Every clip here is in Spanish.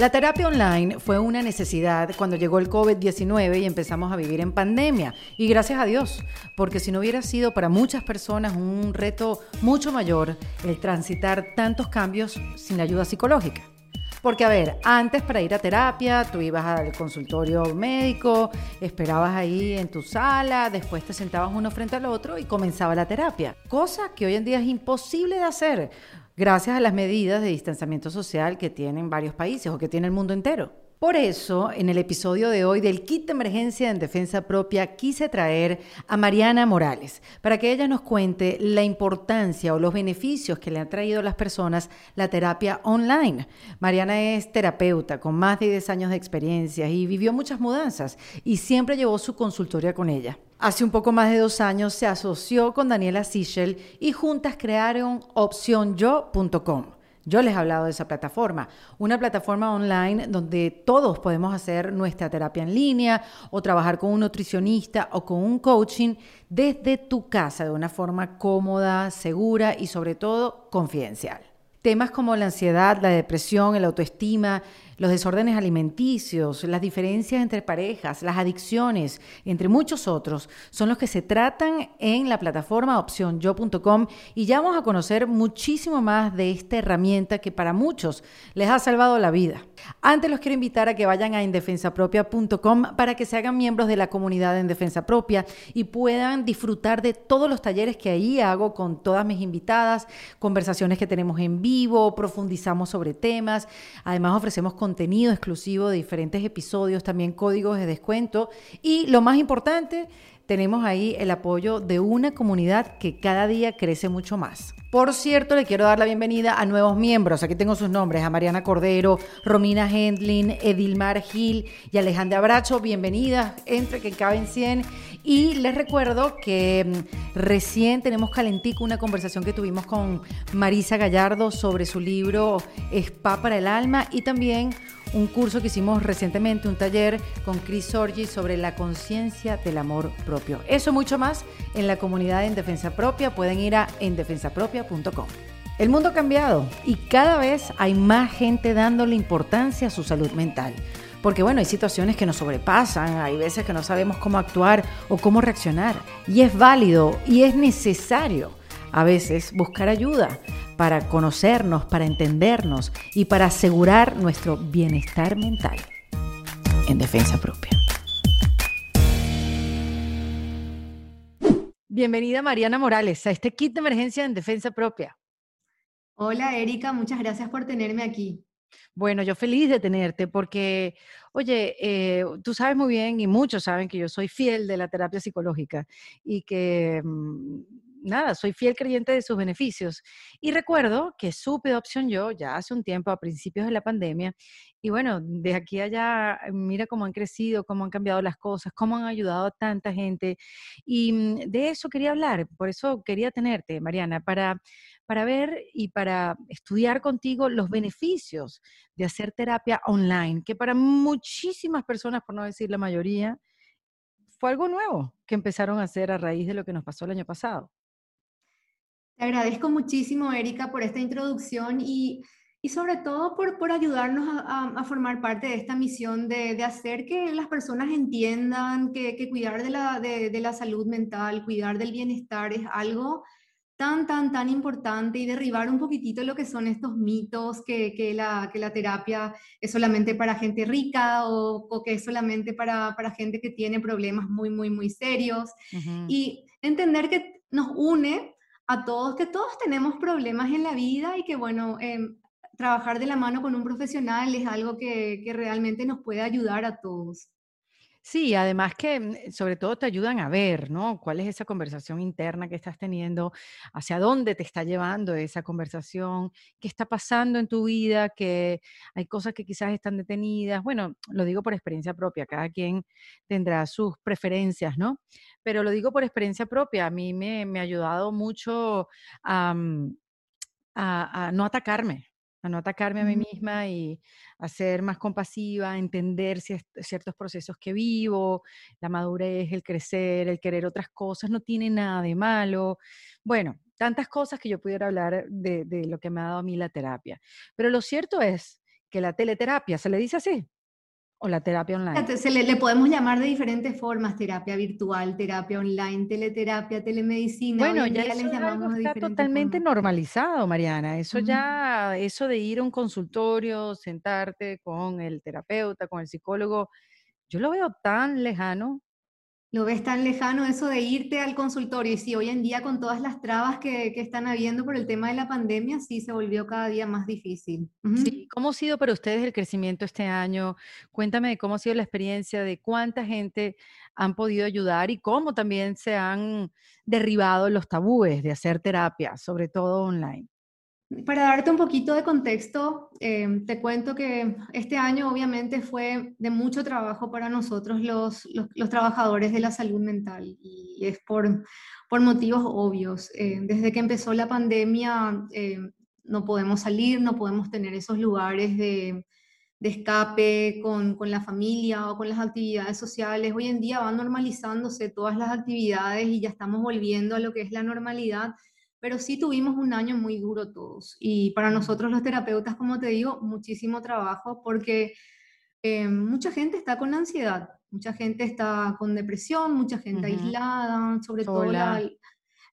La terapia online fue una necesidad cuando llegó el COVID-19 y empezamos a vivir en pandemia. Y gracias a Dios, porque si no hubiera sido para muchas personas un reto mucho mayor el transitar tantos cambios sin la ayuda psicológica. Porque, a ver, antes para ir a terapia, tú ibas al consultorio médico, esperabas ahí en tu sala, después te sentabas uno frente al otro y comenzaba la terapia. Cosa que hoy en día es imposible de hacer gracias a las medidas de distanciamiento social que tienen varios países o que tiene el mundo entero. Por eso, en el episodio de hoy del kit de emergencia en defensa propia, quise traer a Mariana Morales para que ella nos cuente la importancia o los beneficios que le han traído a las personas la terapia online. Mariana es terapeuta con más de 10 años de experiencia y vivió muchas mudanzas y siempre llevó su consultoria con ella. Hace un poco más de dos años se asoció con Daniela Sichel y juntas crearon opcionyo.com. Yo les he hablado de esa plataforma, una plataforma online donde todos podemos hacer nuestra terapia en línea o trabajar con un nutricionista o con un coaching desde tu casa de una forma cómoda, segura y sobre todo confidencial. Temas como la ansiedad, la depresión, el autoestima, los desórdenes alimenticios, las diferencias entre parejas, las adicciones, entre muchos otros, son los que se tratan en la plataforma opcionyo.com y ya vamos a conocer muchísimo más de esta herramienta que para muchos les ha salvado la vida. Antes los quiero invitar a que vayan a indefensapropia.com para que se hagan miembros de la comunidad en Defensa Propia y puedan disfrutar de todos los talleres que ahí hago con todas mis invitadas, conversaciones que tenemos en vivo, profundizamos sobre temas, además ofrecemos contenido exclusivo de diferentes episodios, también códigos de descuento y lo más importante, tenemos ahí el apoyo de una comunidad que cada día crece mucho más. Por cierto, le quiero dar la bienvenida a nuevos miembros. Aquí tengo sus nombres, a Mariana Cordero, Romina Hendlin, Edilmar Gil y Alejandra Bracho. Bienvenidas, entre que caben 100. Y les recuerdo que mm, recién tenemos calentico una conversación que tuvimos con Marisa Gallardo sobre su libro Spa para el alma y también un curso que hicimos recientemente, un taller con Chris Sorgi sobre la conciencia del amor propio. Eso mucho más en la comunidad En Defensa Propia. Pueden ir a endefensapropia.com. El mundo ha cambiado y cada vez hay más gente dándole importancia a su salud mental. Porque bueno, hay situaciones que nos sobrepasan, hay veces que no sabemos cómo actuar o cómo reaccionar. Y es válido y es necesario a veces buscar ayuda para conocernos, para entendernos y para asegurar nuestro bienestar mental en defensa propia. Bienvenida Mariana Morales a este kit de emergencia en defensa propia. Hola Erika, muchas gracias por tenerme aquí. Bueno, yo feliz de tenerte porque, oye, eh, tú sabes muy bien y muchos saben que yo soy fiel de la terapia psicológica y que mm, nada, soy fiel creyente de sus beneficios. Y recuerdo que supe de opción yo ya hace un tiempo, a principios de la pandemia, y bueno, de aquí allá, mira cómo han crecido, cómo han cambiado las cosas, cómo han ayudado a tanta gente. Y mm, de eso quería hablar, por eso quería tenerte, Mariana, para, para ver y para estudiar contigo los beneficios de hacer terapia online, que para muchísimas personas, por no decir la mayoría, fue algo nuevo que empezaron a hacer a raíz de lo que nos pasó el año pasado. Te agradezco muchísimo, Erika, por esta introducción y, y sobre todo por, por ayudarnos a, a, formar parte de esta misión de, de hacer que las personas entiendan que, que cuidar de la, de, de la salud mental, cuidar del bienestar es algo tan, tan, tan importante y derribar un poquitito lo que son estos mitos que, que, la, que la terapia es solamente para gente rica o, o que es solamente para, para, gente que tiene problemas muy, muy, muy serios. Uh -huh. Y entender que nos une a todos, que todos tenemos problemas en la vida y que, bueno, eh, trabajar de la mano con un profesional es algo que, que realmente nos puede ayudar a todos. Sí, además que mm, sobre todo te ayudan a ver, ¿no? ¿Cuál es esa conversación interna que estás teniendo? ¿Hacia dónde te está llevando esa conversación? ¿Qué está pasando en tu vida? Que hay cosas que quizás están detenidas. Bueno, lo digo por experiencia propia, cada quien tendrá sus preferencias, ¿no? Pero lo digo por experiencia propia, a mí me, ha ayudado mucho a no atacarme, a no atacarme a mí misma y a ser más compasiva, a entender ciertos procesos que vivo, la madurez, el crecer, el querer otras cosas, no tiene nada de malo. Bueno, tantas cosas que yo pudiera hablar de, de lo que me ha dado a mí la terapia. Pero lo cierto es que la teleterapia, ¿se le dice así? ¿O la terapia online? Se le, podemos llamar de diferentes formas, terapia virtual, terapia online, teleterapia, telemedicina. Bueno, ya eso está totalmente normalizado, Mariana. Eso ya, eso de ir a un consultorio, sentarte con el terapeuta, con el psicólogo, yo lo veo tan lejano lo ves tan lejano eso de irte al consultorio. Y sí, hoy en día con todas las trabas que, están habiendo por el tema de la pandemia, sí se volvió cada día más difícil. Sí, ¿cómo ha sido para ustedes el crecimiento este año? Cuéntame cómo ha sido la experiencia, de cuánta gente han podido ayudar y cómo también se han derribado los tabúes de hacer terapia, sobre todo online. Para darte un poquito de contexto, eh, te cuento que este año obviamente fue de mucho trabajo para nosotros los, los, trabajadores de la salud mental y es por, por motivos obvios. Eh, desde que empezó la pandemia eh, no podemos salir, no podemos tener esos lugares de, de escape con, con, la familia o con las actividades sociales. Hoy en día van normalizándose todas las actividades y ya estamos volviendo a lo que es la normalidad pero sí tuvimos un año muy duro todos. Y para nosotros los terapeutas, como te digo, muchísimo trabajo porque eh, mucha gente está con ansiedad, mucha gente está con depresión, mucha gente aislada, sobre todo la,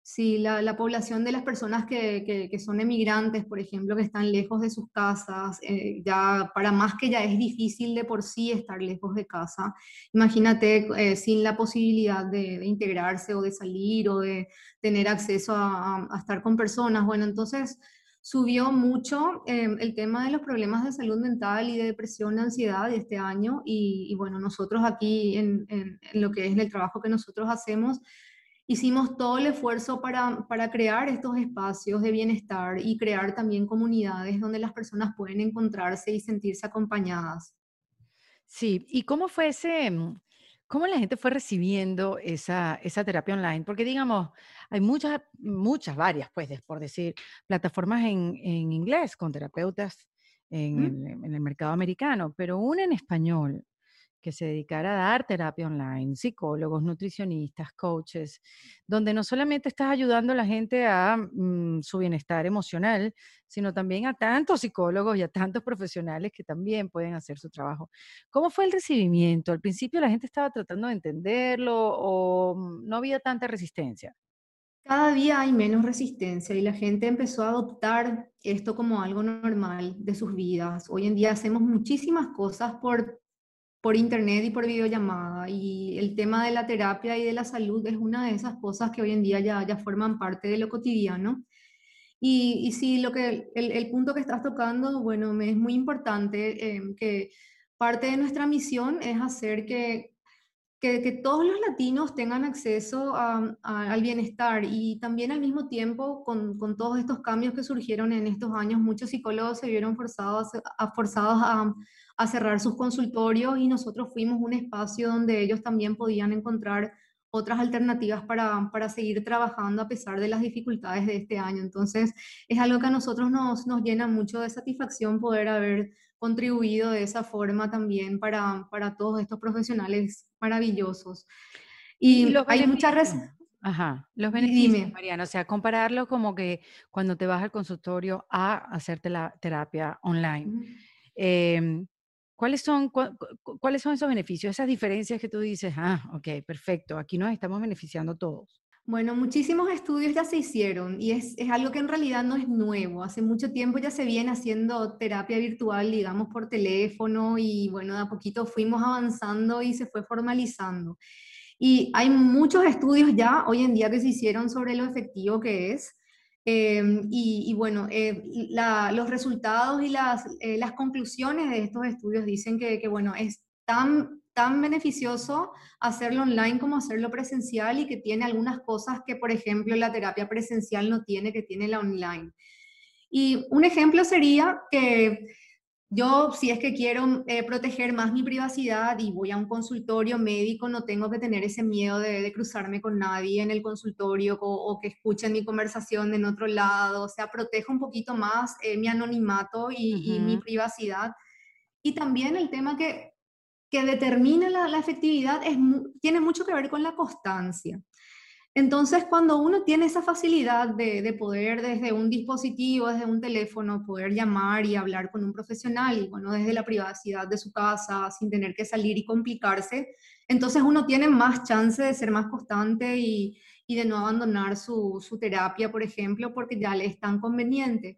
Sí, la, población de las personas que, son emigrantes, por ejemplo, que están lejos de sus casas, eh, ya para más que ya es difícil de por sí estar lejos de casa, imagínate eh, sin la posibilidad de, integrarse o de salir o de tener acceso a, estar con personas. Bueno, entonces subió mucho eh, el tema de los problemas de salud mental y de depresión, ansiedad este año y, bueno, nosotros aquí en, en, lo que es el trabajo que nosotros hacemos, hicimos todo el esfuerzo para, para, crear estos espacios de bienestar y crear también comunidades donde las personas pueden encontrarse y sentirse acompañadas. Sí, ¿y cómo fue ese, mm, cómo la gente fue recibiendo esa, esa terapia online? Porque digamos, hay muchas, muchas, varias, pues, por decir, plataformas en, en inglés con terapeutas en, el, en el mercado americano, pero una en español que se dedicara a dar terapia online, psicólogos, nutricionistas, coaches, donde no solamente estás ayudando a la gente a mm, su bienestar emocional, sino también a tantos psicólogos y a tantos profesionales que también pueden hacer su trabajo. ¿Cómo fue el recibimiento? Al principio la gente estaba tratando de entenderlo o mm, no había tanta resistencia. Cada día hay menos resistencia y la gente empezó a adoptar esto como algo normal de sus vidas. Hoy en día hacemos muchísimas cosas por por internet y por videollamada. Y el tema de la terapia y de la salud es una de esas cosas que hoy en día ya, ya forman parte de lo cotidiano. Y, y sí, lo que, el, punto que estás tocando, bueno, es muy importante eh, que parte de nuestra misión es hacer que, que, todos los latinos tengan acceso al bienestar y también al mismo tiempo con, todos estos cambios que surgieron en estos años, muchos psicólogos se vieron forzados a, forzados a, a cerrar sus consultorios y nosotros fuimos un espacio donde ellos también podían encontrar otras alternativas para, para, seguir trabajando a pesar de las dificultades de este año. Entonces, es algo que a nosotros nos, nos llena mucho de satisfacción poder haber contribuido de esa forma también para, para todos estos profesionales maravillosos. Y, hay muchas... Ajá, los beneficios, Mariana, o sea, compararlo como que cuando te vas al consultorio a hacerte la terapia online. ¿Cuáles son, ¿Cuáles son esos beneficios, esas diferencias que tú dices, ah, ok, perfecto, aquí nos estamos beneficiando todos? Bueno, muchísimos estudios ya se hicieron y es, algo que en realidad no es nuevo. Hace mucho tiempo ya se viene haciendo terapia virtual, digamos, por teléfono y bueno, de a poquito fuimos avanzando y se fue formalizando. Y hay muchos estudios ya hoy en día que se hicieron sobre lo efectivo que es. Em, y, bueno, eh, los resultados y las, eh, las, conclusiones de estos estudios dicen que, que, bueno, es tan, tan beneficioso hacerlo online como hacerlo presencial y que tiene algunas cosas que, por ejemplo, la terapia presencial no tiene, que tiene la online. Y un ejemplo sería que yo, si es que quiero eh, proteger más mi privacidad y voy a un consultorio médico, no tengo que tener ese miedo de, cruzarme con nadie en el consultorio o, que escuchen mi conversación en otro lado. O sea, protejo un poquito más eh, mi anonimato y, mi privacidad. Y también el tema que, que determina la, efectividad tiene mucho que ver con la constancia. Entonces, cuando uno tiene esa facilidad de, poder desde un dispositivo, desde un teléfono, poder llamar y hablar con un profesional, y bueno, desde la privacidad de su casa, sin tener que salir y complicarse, entonces uno tiene más chance de ser más constante y, de no abandonar su, terapia, por ejemplo, porque ya le es tan conveniente.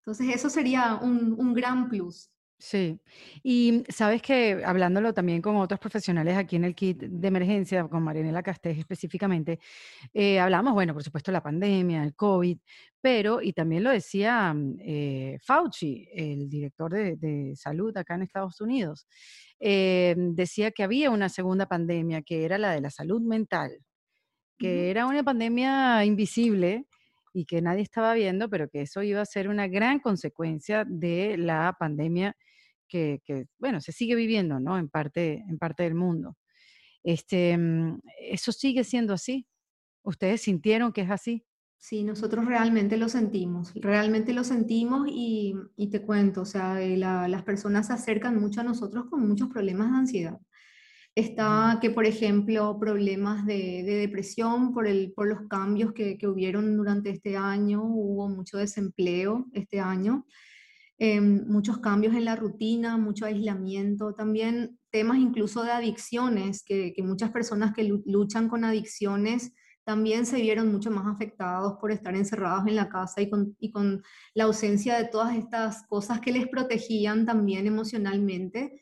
Entonces, eso sería un gran plus. Sí, y sabes que hablándolo también con otros profesionales aquí en el kit de emergencia, con Marianela Castés específicamente, eh, hablamos, bueno, por supuesto, la pandemia, el COVID, pero, y también lo decía mm, eh, Fauci, el director de, salud acá en Estados Unidos, eh, decía que había una segunda pandemia, que era la de la salud mental, que era una pandemia invisible y que nadie estaba viendo, pero que eso iba a ser una gran consecuencia de la pandemia que, bueno, se sigue viviendo, ¿no? En parte, en parte del mundo. Este, mm, ¿Eso sigue siendo así? ¿Ustedes sintieron que es así? Sí, nosotros realmente lo sentimos, realmente lo sentimos y, te cuento, o sea, eh, las personas se acercan mucho a nosotros con muchos problemas de ansiedad. Está que, por ejemplo, problemas de, depresión por, el, por los cambios que, que hubieron durante este año, hubo mucho desempleo este año. Em, muchos cambios en la rutina, mucho aislamiento, también temas incluso de adicciones, que, muchas personas que luchan con adicciones también se vieron mucho más afectados por estar encerrados en la casa y con, y con la ausencia de todas estas cosas que les protegían también emocionalmente.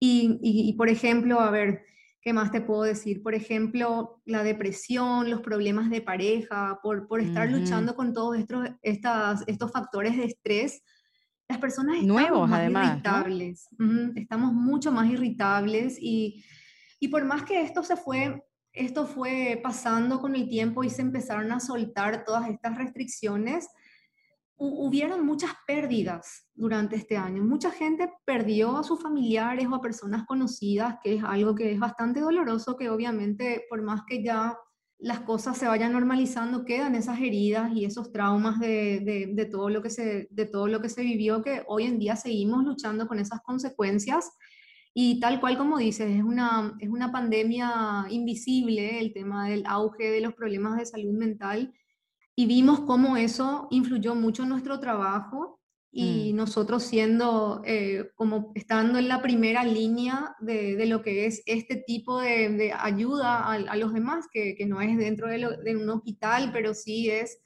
Y, y, por ejemplo, a ver, ¿qué más te puedo decir? Por ejemplo, la depresión, los problemas de pareja, por, por estar luchando con todos estos, estas, estos factores de estrés, las personas estamos Nuevos, más además, irritables, estamos mucho más irritables y, y, por más que esto se fue, esto fue pasando con el tiempo y se empezaron a soltar todas estas restricciones, hubieron muchas pérdidas durante este año. Mucha gente perdió a sus familiares o a personas conocidas, que es algo que es bastante doloroso, que obviamente por más que ya las cosas se vayan normalizando, quedan esas heridas y esos traumas de, todo lo que se, de todo lo que se vivió, que hoy en día seguimos luchando con esas consecuencias. Y tal cual como dices, es una, es una pandemia invisible el tema del auge de los problemas de salud mental y vimos cómo eso influyó mucho en nuestro trabajo y mm. nosotros siendo eh, como estando en la primera línea de, de lo que es este tipo de, de ayuda a, a, los demás, que, que no es dentro de, de, un hospital, pero sí es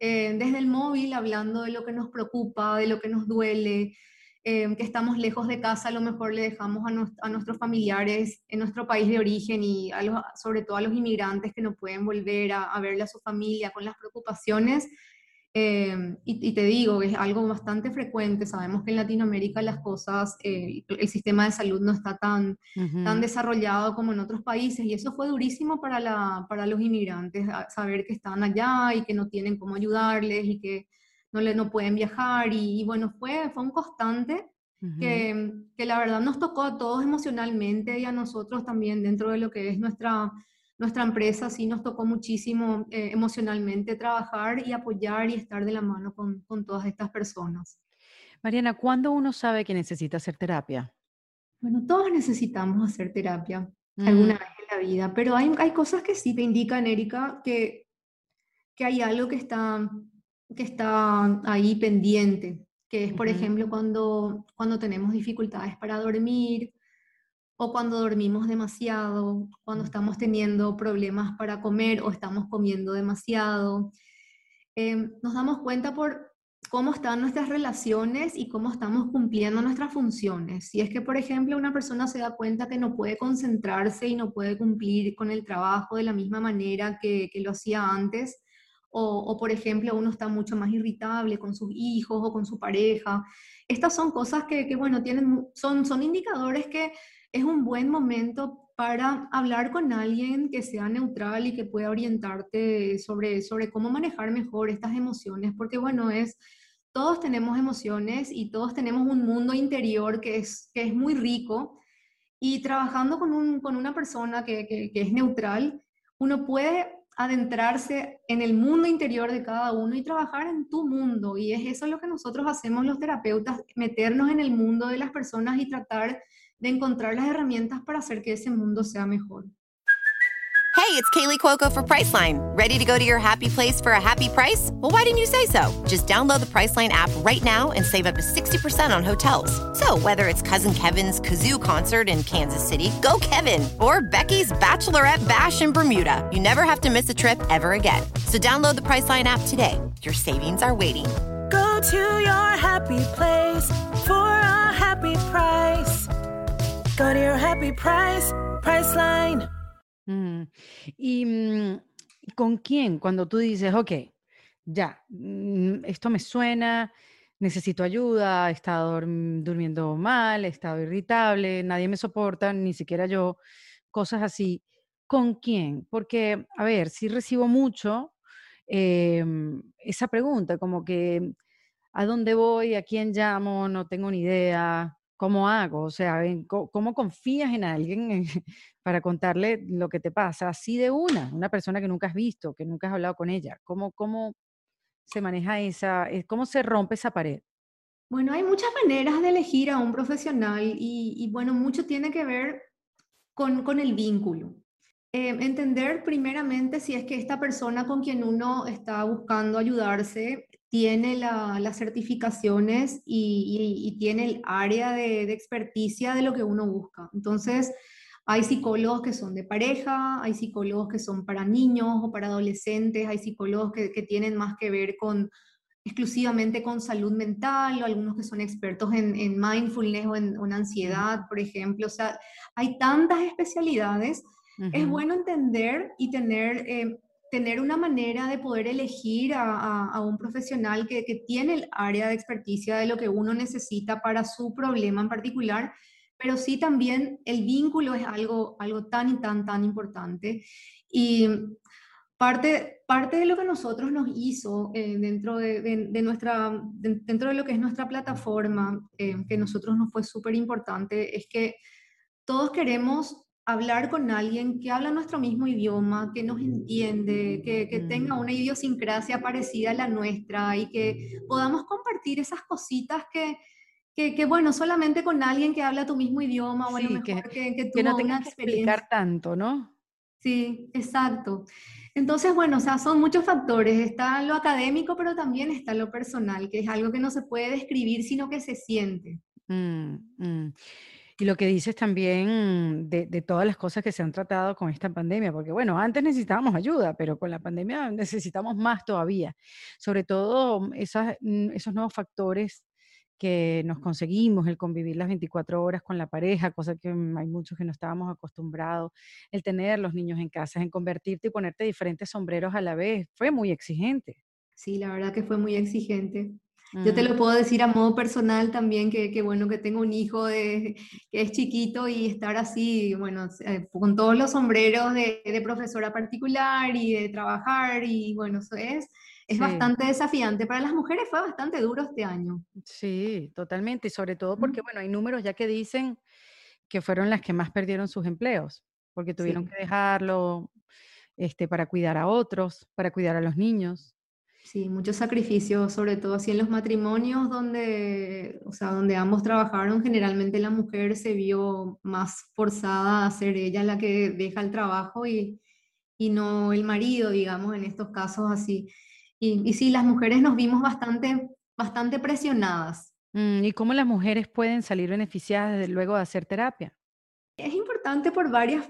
eh, desde el móvil hablando de lo que nos preocupa, de lo que nos duele, eh, que estamos lejos de casa, a lo mejor le dejamos a, a, nuestros familiares en nuestro país de origen y a los, sobre todo a los inmigrantes que no pueden volver a, a verle a su familia con las preocupaciones Em, y, te digo, es algo bastante frecuente. Sabemos que en Latinoamérica las cosas, eh, el sistema de salud no está tan, tan desarrollado como en otros países y eso fue durísimo para, la, para los inmigrantes, saber que están allá y que no tienen cómo ayudarles y que no, le, no pueden viajar. Y, bueno, fue, fue un constante que, que la verdad nos tocó a todos emocionalmente y a nosotros también dentro de lo que es nuestra nuestra empresa sí nos tocó muchísimo eh, emocionalmente trabajar y apoyar y estar de la mano con, con, todas estas personas. Mariana, ¿cuándo uno sabe que necesita hacer terapia? Bueno, todos necesitamos hacer terapia alguna mm. vez en la vida, pero hay, hay cosas que sí te indican, Erika, que, que hay algo que está, que está ahí pendiente, que es, por ejemplo, cuando, cuando tenemos dificultades para dormir, o cuando dormimos demasiado, cuando estamos teniendo problemas para comer o estamos comiendo demasiado. Em, nos damos cuenta por cómo están nuestras relaciones y cómo estamos cumpliendo nuestras funciones. Si es que, por ejemplo, una persona se da cuenta que no puede concentrarse y no puede cumplir con el trabajo de la misma manera que, lo hacía antes, o, por ejemplo, uno está mucho más irritable con sus hijos o con su pareja. Estas son cosas que, que bueno, tienen, son, son indicadores que es un buen momento para hablar con alguien que sea neutral y que pueda orientarte sobre, sobre cómo manejar mejor estas emociones, porque bueno, es, todos tenemos emociones y todos tenemos un mundo interior que es, que es muy rico y trabajando con, un, con una persona que, que, es neutral, uno puede adentrarse en el mundo interior de cada uno y trabajar en tu mundo. Y es eso lo que nosotros hacemos los terapeutas, meternos en el mundo de las personas y tratar de encontrar las herramientas para hacer que ese mundo sea mejor. Hey, it's Kaylee Cuoco for Priceline. Ready to go to your happy place for a happy price? Well, why didn't you say so? Just download the Priceline app right now and save up to 60% on hotels. So, whether it's Cousin Kevin's Kazoo concert in Kansas City, go Kevin, or Becky's Bachelorette Bash in Bermuda, you never have to miss a trip ever again. So, download the Priceline app today. Your savings are waiting. Go to your happy place for a happy price. Mm. ¿Y mm, con quién? Cuando tú dices, ok, ya, mm, esto me suena, necesito ayuda, he estado durmiendo mal, he estado irritable, nadie me soporta, ni siquiera yo, cosas así. ¿Con quién? Porque, a ver, sí recibo mucho em, esa pregunta, como que, ¿a dónde voy? ¿A quién llamo? No tengo ni idea. ¿Cómo hago? O sea, ¿cómo confías en alguien para contarle lo que te pasa así de una? Una persona que nunca has visto, que nunca has hablado con ella. ¿Cómo, cómo se maneja esa, eh, cómo se rompe esa pared? Bueno, hay muchas maneras de elegir a un profesional y, y, bueno, mucho tiene que ver con, con el vínculo. Eh, entender primeramente si es que esta persona con quien uno está buscando ayudarse tiene la- las certificaciones y, y- y tiene el área de, de experticia de lo que uno busca. Entonces, hay psicólogos que son de pareja, hay psicólogos que son para niños o para adolescentes, hay psicólogos que, que tienen más que ver con exclusivamente con salud mental, o algunos que son expertos en, en mindfulness o en, en ansiedad, por ejemplo. O sea, hay tantas especialidades es bueno entender y tener, eh, tener una manera de poder elegir a, a- a un profesional que, que tiene el área de experticia de lo que uno necesita para su problema en particular, pero sí también el vínculo es algo, algo tan y tan, tan importante. Y parte, parte de lo que nosotros nos hizo eh, dentro de, de- de nuestra, de- dentro de lo que es nuestra plataforma, eh, que nosotros nos fue súper importante, es que todos queremos hablar con alguien que habla nuestro mismo idioma, que nos entiende, que, que tenga Mm. una idiosincrasia parecida a la nuestra y que podamos compartir esas cositas que, que, que, bueno, solamente con alguien que habla tu mismo idioma o a lo mejor que, que, que no tengas que explicar experiencia. tanto, ¿no? Sí, exacto. Entonces, bueno, o sea, son muchos factores. Está lo académico, pero también está lo personal, que es algo que no se puede describir, sino que se siente. Mm, mm. Y lo que dices también de, todas las cosas que se han tratado con esta pandemia, porque bueno, antes necesitábamos ayuda, pero con la pandemia necesitamos más todavía. Sobre todo mm, esas, mm, esos nuevos factores que nos conseguimos, el convivir las 24 horas con la pareja, cosa que mm, hay muchos que no estábamos acostumbrados, el tener los niños en casa, en convertirte y ponerte diferentes sombreros a la vez, fue muy exigente. Sí, la verdad que fue muy exigente. Yo te Mm, lo puedo decir a modo personal también, que, que bueno, que tengo un hijo de, que es chiquito y estar así, bueno, eh, con todos los sombreros de, de profesora particular y de trabajar y bueno, eso es, es sí. bastante desafiante. Para las mujeres fue bastante duro este año. Sí, totalmente. Y sobre todo porque, Mm, bueno, hay números ya que dicen que fueron las que más perdieron sus empleos, porque tuvieron Sí. que dejarlo, este, para cuidar a otros, para cuidar a los niños. Sí, muchos sacrificios, sobre todo así en los matrimonios donde, o sea, donde ambos trabajaron, generalmente la mujer se vio más forzada a ser ella la que deja el trabajo y, y no el marido, digamos, en estos casos así. Y, y sí, las mujeres nos vimos bastante, bastante presionadas. Mm, ¿y cómo las mujeres pueden salir beneficiadas luego de hacer terapia? Es importante por varias,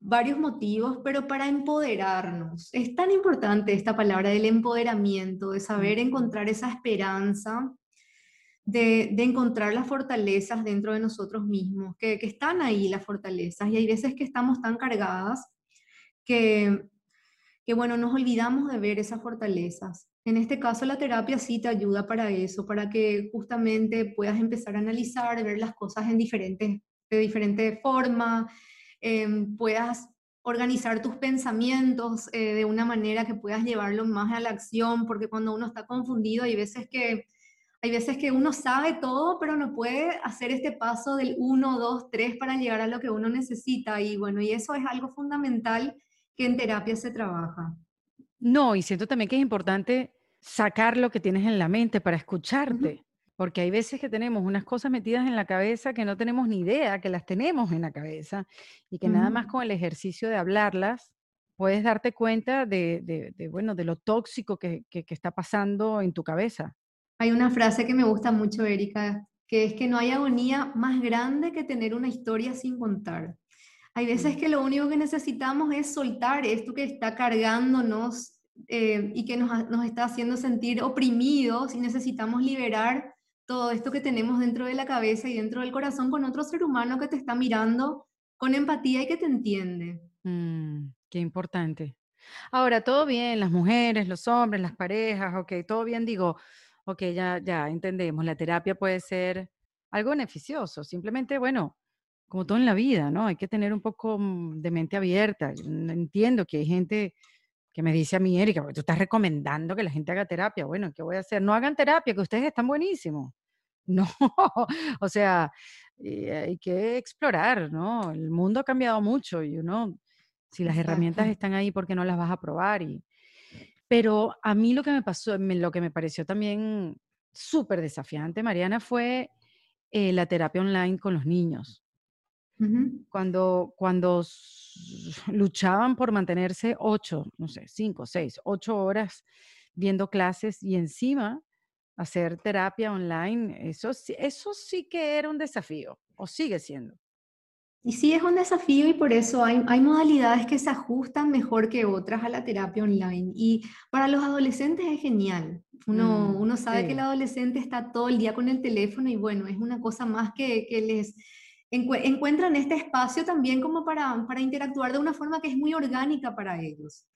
varios motivos, pero para empoderarnos. Es tan importante esta palabra del empoderamiento, de saber encontrar esa esperanza de, de encontrar las fortalezas dentro de nosotros mismos, que, que están ahí las fortalezas y hay veces que estamos tan cargadas que, que, bueno, nos olvidamos de ver esas fortalezas. En este caso, la terapia sí te ayuda para eso, para que justamente puedas empezar a analizar, ver las cosas en diferentes, de diferente forma, em, puedas organizar tus pensamientos eh, de una manera que puedas llevarlo más a la acción, porque cuando uno está confundido hay veces que hay veces que uno sabe todo, pero no puede hacer este paso del uno, 2, 3 para llegar a lo que uno necesita. Y bueno, y eso es algo fundamental que en terapia se trabaja. No, y siento también que es importante sacar lo que tienes en la mente para escucharte, porque hay veces que tenemos unas cosas metidas en la cabeza que no tenemos ni idea que las tenemos en la cabeza y que nada más con el ejercicio de hablarlas puedes darte cuenta de, bueno, de lo tóxico que, que, está pasando en tu cabeza. Hay una frase que me gusta mucho, Erika, que es que no hay agonía más grande que tener una historia sin contar. Hay veces que lo único que necesitamos es soltar esto que está cargándonos eh, y que nos, nos, está haciendo sentir oprimidos y necesitamos liberar todo esto que tenemos dentro de la cabeza y dentro del corazón con otro ser humano que te está mirando con empatía y que te entiende. Mm, qué importante. Ahora, todo bien, las mujeres, los hombres, las parejas, ok, todo bien, digo, ok, ya, ya entendemos, la terapia puede ser algo beneficioso, simplemente, bueno, como todo en la vida, ¿no? Hay que tener un poco mm, de mente abierta. Entiendo que hay gente que me dice a mí, Erika, tú estás recomendando que la gente haga terapia. Bueno, ¿qué voy a hacer? No hagan terapia, que ustedes están buenísimos. No, o sea, hay que explorar, ¿no? El mundo ha cambiado mucho y uno, si las herramientas están ahí, ¿por qué no las vas a probar? Y, pero a mí lo que me pasó, lo que me pareció también súper desafiante, Mariana, fue eh, la terapia online con los niños. Cuando, cuando luchaban por mantenerse ocho, no sé, cinco, seis, ocho horas viendo clases y encima hacer terapia online, eso, eso sí que era un desafío, o sigue siendo. Y sí es un desafío y por eso hay, hay modalidades que se ajustan mejor que otras a la terapia online. Y para los adolescentes es genial. Uno, mm, uno sabe que el adolescente está todo el día con el teléfono y bueno, es una cosa más que, que les encuentran este espacio también como para, para interactuar de una forma que es muy orgánica para ellos.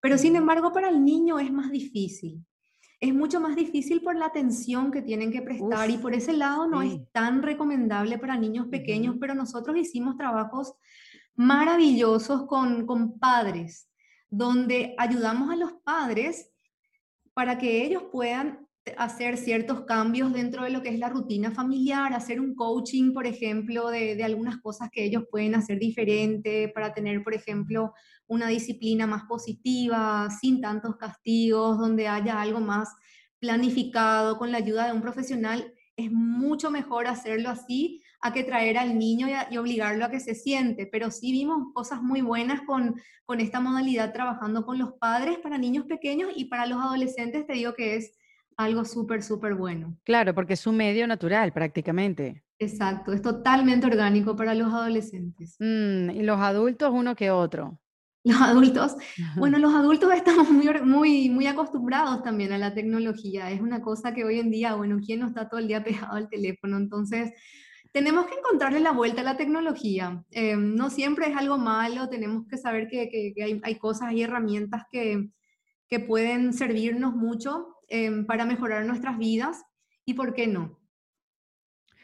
Pero sin embargo, para el niño es más difícil. Es mucho más difícil por la atención que tienen que prestar y por ese lado no es tan recomendable para niños pequeños, pero nosotros hicimos trabajos maravillosos con, con padres, donde ayudamos a los padres para que ellos puedan hacer ciertos cambios dentro de lo que es la rutina familiar, hacer un coaching, por ejemplo, de, de, algunas cosas que ellos pueden hacer diferente para tener, por ejemplo, una disciplina más positiva, sin tantos castigos, donde haya algo más planificado con la ayuda de un profesional. Es mucho mejor hacerlo así a que traer al niño y, y obligarlo a que se siente, pero sí vimos cosas muy buenas con, con esta modalidad trabajando con los padres para niños pequeños y para los adolescentes, te digo que es algo súper, súper bueno. Claro, porque es un medio natural prácticamente. Exacto, es totalmente orgánico para los adolescentes. Mm, y los adultos uno que otro. Los adultos, bueno, los adultos estamos muy, muy, muy acostumbrados también a la tecnología. Es una cosa que hoy en día, bueno, ¿quién no está todo el día pegado al teléfono? Entonces, tenemos que encontrarle la vuelta a la tecnología. Eh, no siempre es algo malo, tenemos que saber que, que, hay, hay, cosas y herramientas que, que pueden servirnos mucho Em, para mejorar nuestras vidas y por qué no.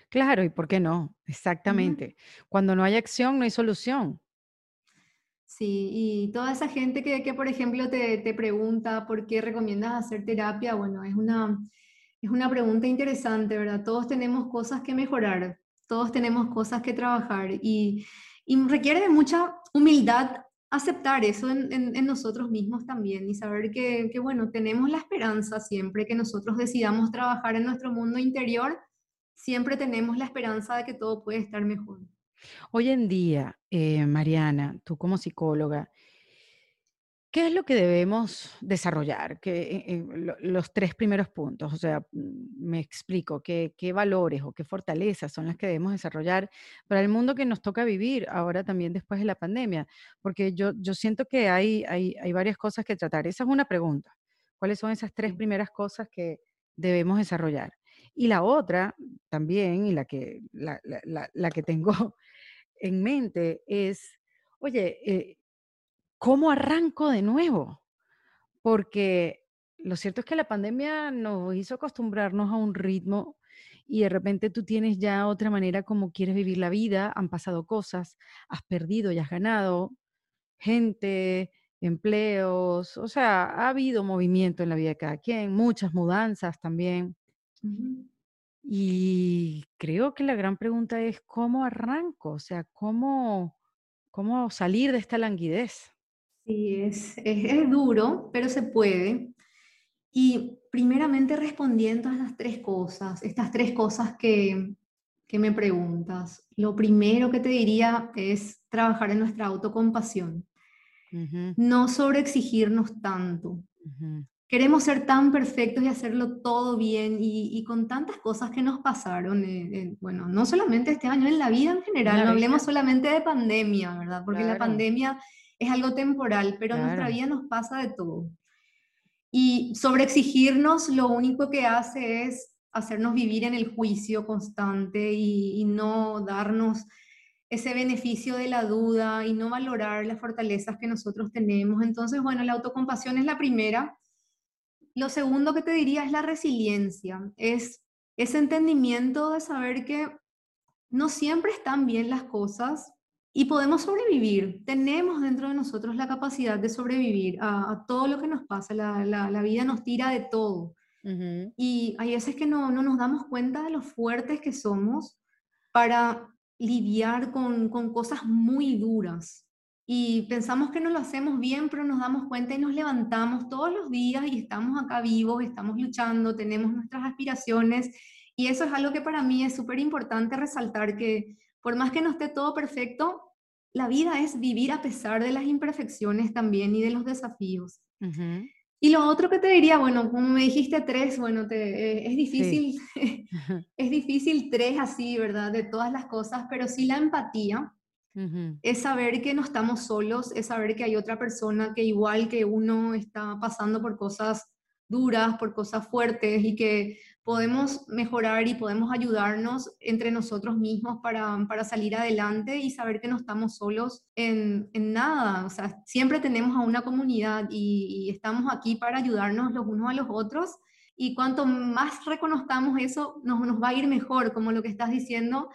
Claro, y por qué no, exactamente. Cuando no hay acción, no hay solución. Sí, y toda esa gente que, que por ejemplo, te, te, pregunta por qué recomiendas hacer terapia, bueno, es una, es una pregunta interesante, ¿verdad? Todos tenemos cosas que mejorar, todos tenemos cosas que trabajar y, y requiere de mucha humildad aceptar eso en, nosotros mismos también y saber que, bueno, tenemos la esperanza siempre que nosotros decidamos trabajar en nuestro mundo interior, siempre tenemos la esperanza de que todo puede estar mejor. Hoy en día, eh, Mariana, tú como psicóloga, ¿Qué es lo que debemos desarrollar? Que, eh, eh, los tres primeros puntos, o sea, mm, me explico, ¿qué, ¿qué, valores o qué fortalezas son las que debemos desarrollar para el mundo que nos toca vivir ahora también después de la pandemia? Porque yo, yo siento que hay, hay, hay varias cosas que tratar. Esa es una pregunta. ¿Cuáles son esas tres primeras cosas que debemos desarrollar? Y la otra también, y la que, la, la, la, que tengo en mente es, oye, eh, ¿cómo arranco de nuevo? Porque lo cierto es que la pandemia nos hizo acostumbrarnos a un ritmo y de repente tú tienes ya otra manera como quieres vivir la vida, han pasado cosas, has perdido y has ganado gente, empleos, o sea, ha habido movimiento en la vida de cada quien, muchas mudanzas también. Y creo que la gran pregunta es, ¿cómo arranco? O sea, ¿cómo, cómo salir de esta languidez? Sí, es, es, duro, pero se puede. Y primeramente respondiendo a estas tres cosas, estas tres cosas que, que me preguntas, lo primero que te diría es trabajar en nuestra autocompasión. no sobreexigirnos tanto. Queremos ser tan perfectos y hacerlo todo bien y, con tantas cosas que nos pasaron, bueno, no solamente este año, en la vida en general, no hablemos solamente de pandemia, ¿verdad? Porque la pandemia es algo temporal, pero en nuestra vida nos pasa de todo. Y sobreexigirnos lo único que hace es hacernos vivir en el juicio constante y, no darnos ese beneficio de la duda y no valorar las fortalezas que nosotros tenemos. Entonces, bueno, la autocompasión es la primera. Lo segundo que te diría es la resiliencia, es ese entendimiento de saber que no siempre están bien las cosas y podemos sobrevivir. Tenemos dentro de nosotros la capacidad de sobrevivir a, todo lo que nos pasa. La, la, vida nos tira de todo. Y hay veces que no, no, nos damos cuenta de lo fuertes que somos para lidiar con, con cosas muy duras. Y pensamos que no lo hacemos bien, pero nos damos cuenta y nos levantamos todos los días y estamos acá vivos, estamos luchando, tenemos nuestras aspiraciones. Y eso es algo que para mí es súper importante resaltar, que por más que no esté todo perfecto, la vida es vivir a pesar de las imperfecciones también y de los desafíos. Y lo otro que te diría, bueno, como me dijiste tres, bueno, te, eh, es difícil, es difícil tres así, ¿verdad? De todas las cosas, pero sí la empatía. Es saber que no estamos solos, es saber que hay otra persona que igual que uno está pasando por cosas duras, por cosas fuertes y que podemos mejorar y podemos ayudarnos entre nosotros mismos para, para salir adelante y saber que no estamos solos en, en, nada. O sea, siempre tenemos a una comunidad y, estamos aquí para ayudarnos los unos a los otros. Y cuanto más reconozcamos eso, nos, nos va a ir mejor, como lo que estás diciendo,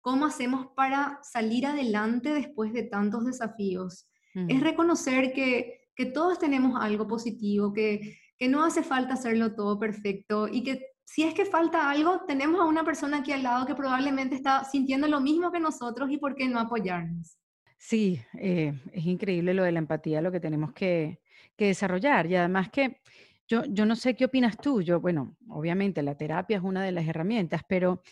cómo hacemos para salir adelante después de tantos desafíos. Es reconocer que, que todos tenemos algo positivo, que, que no hace falta hacerlo todo perfecto y que si es que falta algo, tenemos a una persona aquí al lado que probablemente está sintiendo lo mismo que nosotros y por qué no apoyarnos. Sí, eh, es increíble lo de la empatía, lo que tenemos que, desarrollar. Y además que yo, yo no sé qué opinas tú. Yo, bueno, obviamente la terapia es una de las herramientas, pero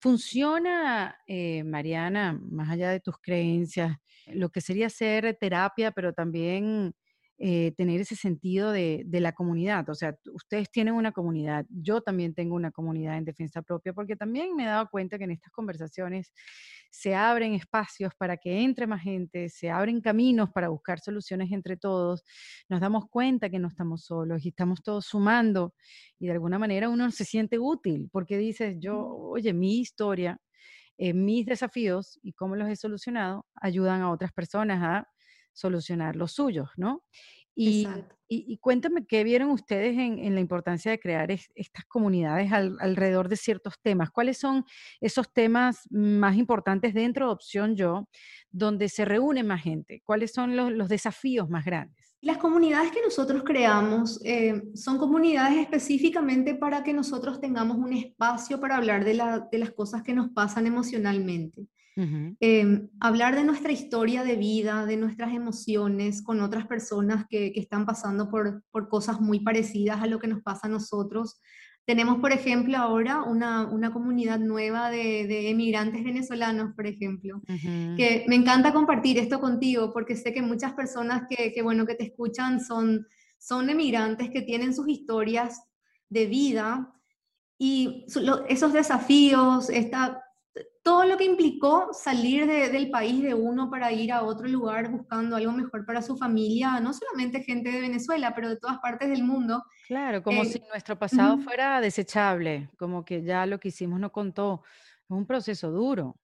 funciona, eh, Mariana, más allá de tus creencias, lo que sería hacer terapia, pero también eh, tener ese sentido de, la comunidad. O sea, ustedes tienen una comunidad, yo también tengo una comunidad en defensa propia, porque también me he dado cuenta que en estas conversaciones se abren espacios para que entre más gente, se abren caminos para buscar soluciones entre todos, nos damos cuenta que no estamos solos y estamos todos sumando y de alguna manera uno se siente útil porque dices, yo, oye, mi historia, eh, mis desafíos y cómo los he solucionado ayudan a otras personas a solucionar los suyos, ¿no? Y, y, cuéntame qué vieron ustedes en, la importancia de crear estas comunidades alrededor de ciertos temas. ¿Cuáles son esos temas más importantes dentro de Opción Yo, donde se reúne más gente? ¿Cuáles son los, desafíos más grandes? Las comunidades que nosotros creamos eh, son comunidades específicamente para que nosotros tengamos un espacio para hablar de, de las cosas que nos pasan emocionalmente. Em, hablar de nuestra historia de vida, de nuestras emociones con otras personas que, están pasando por, cosas muy parecidas a lo que nos pasa a nosotros. Tenemos, por ejemplo, ahora una, comunidad nueva de, emigrantes venezolanos, por ejemplo, que me encanta compartir esto contigo porque sé que muchas personas que, bueno, que te escuchan son, son emigrantes que tienen sus historias de vida y esos desafíos, esta todo lo que implicó salir del país de uno para ir a otro lugar buscando algo mejor para su familia, no solamente gente de Venezuela, pero de todas partes del mundo. Claro, como eh, si nuestro pasado fuera desechable, como que ya lo que hicimos no contó. Es un proceso duro.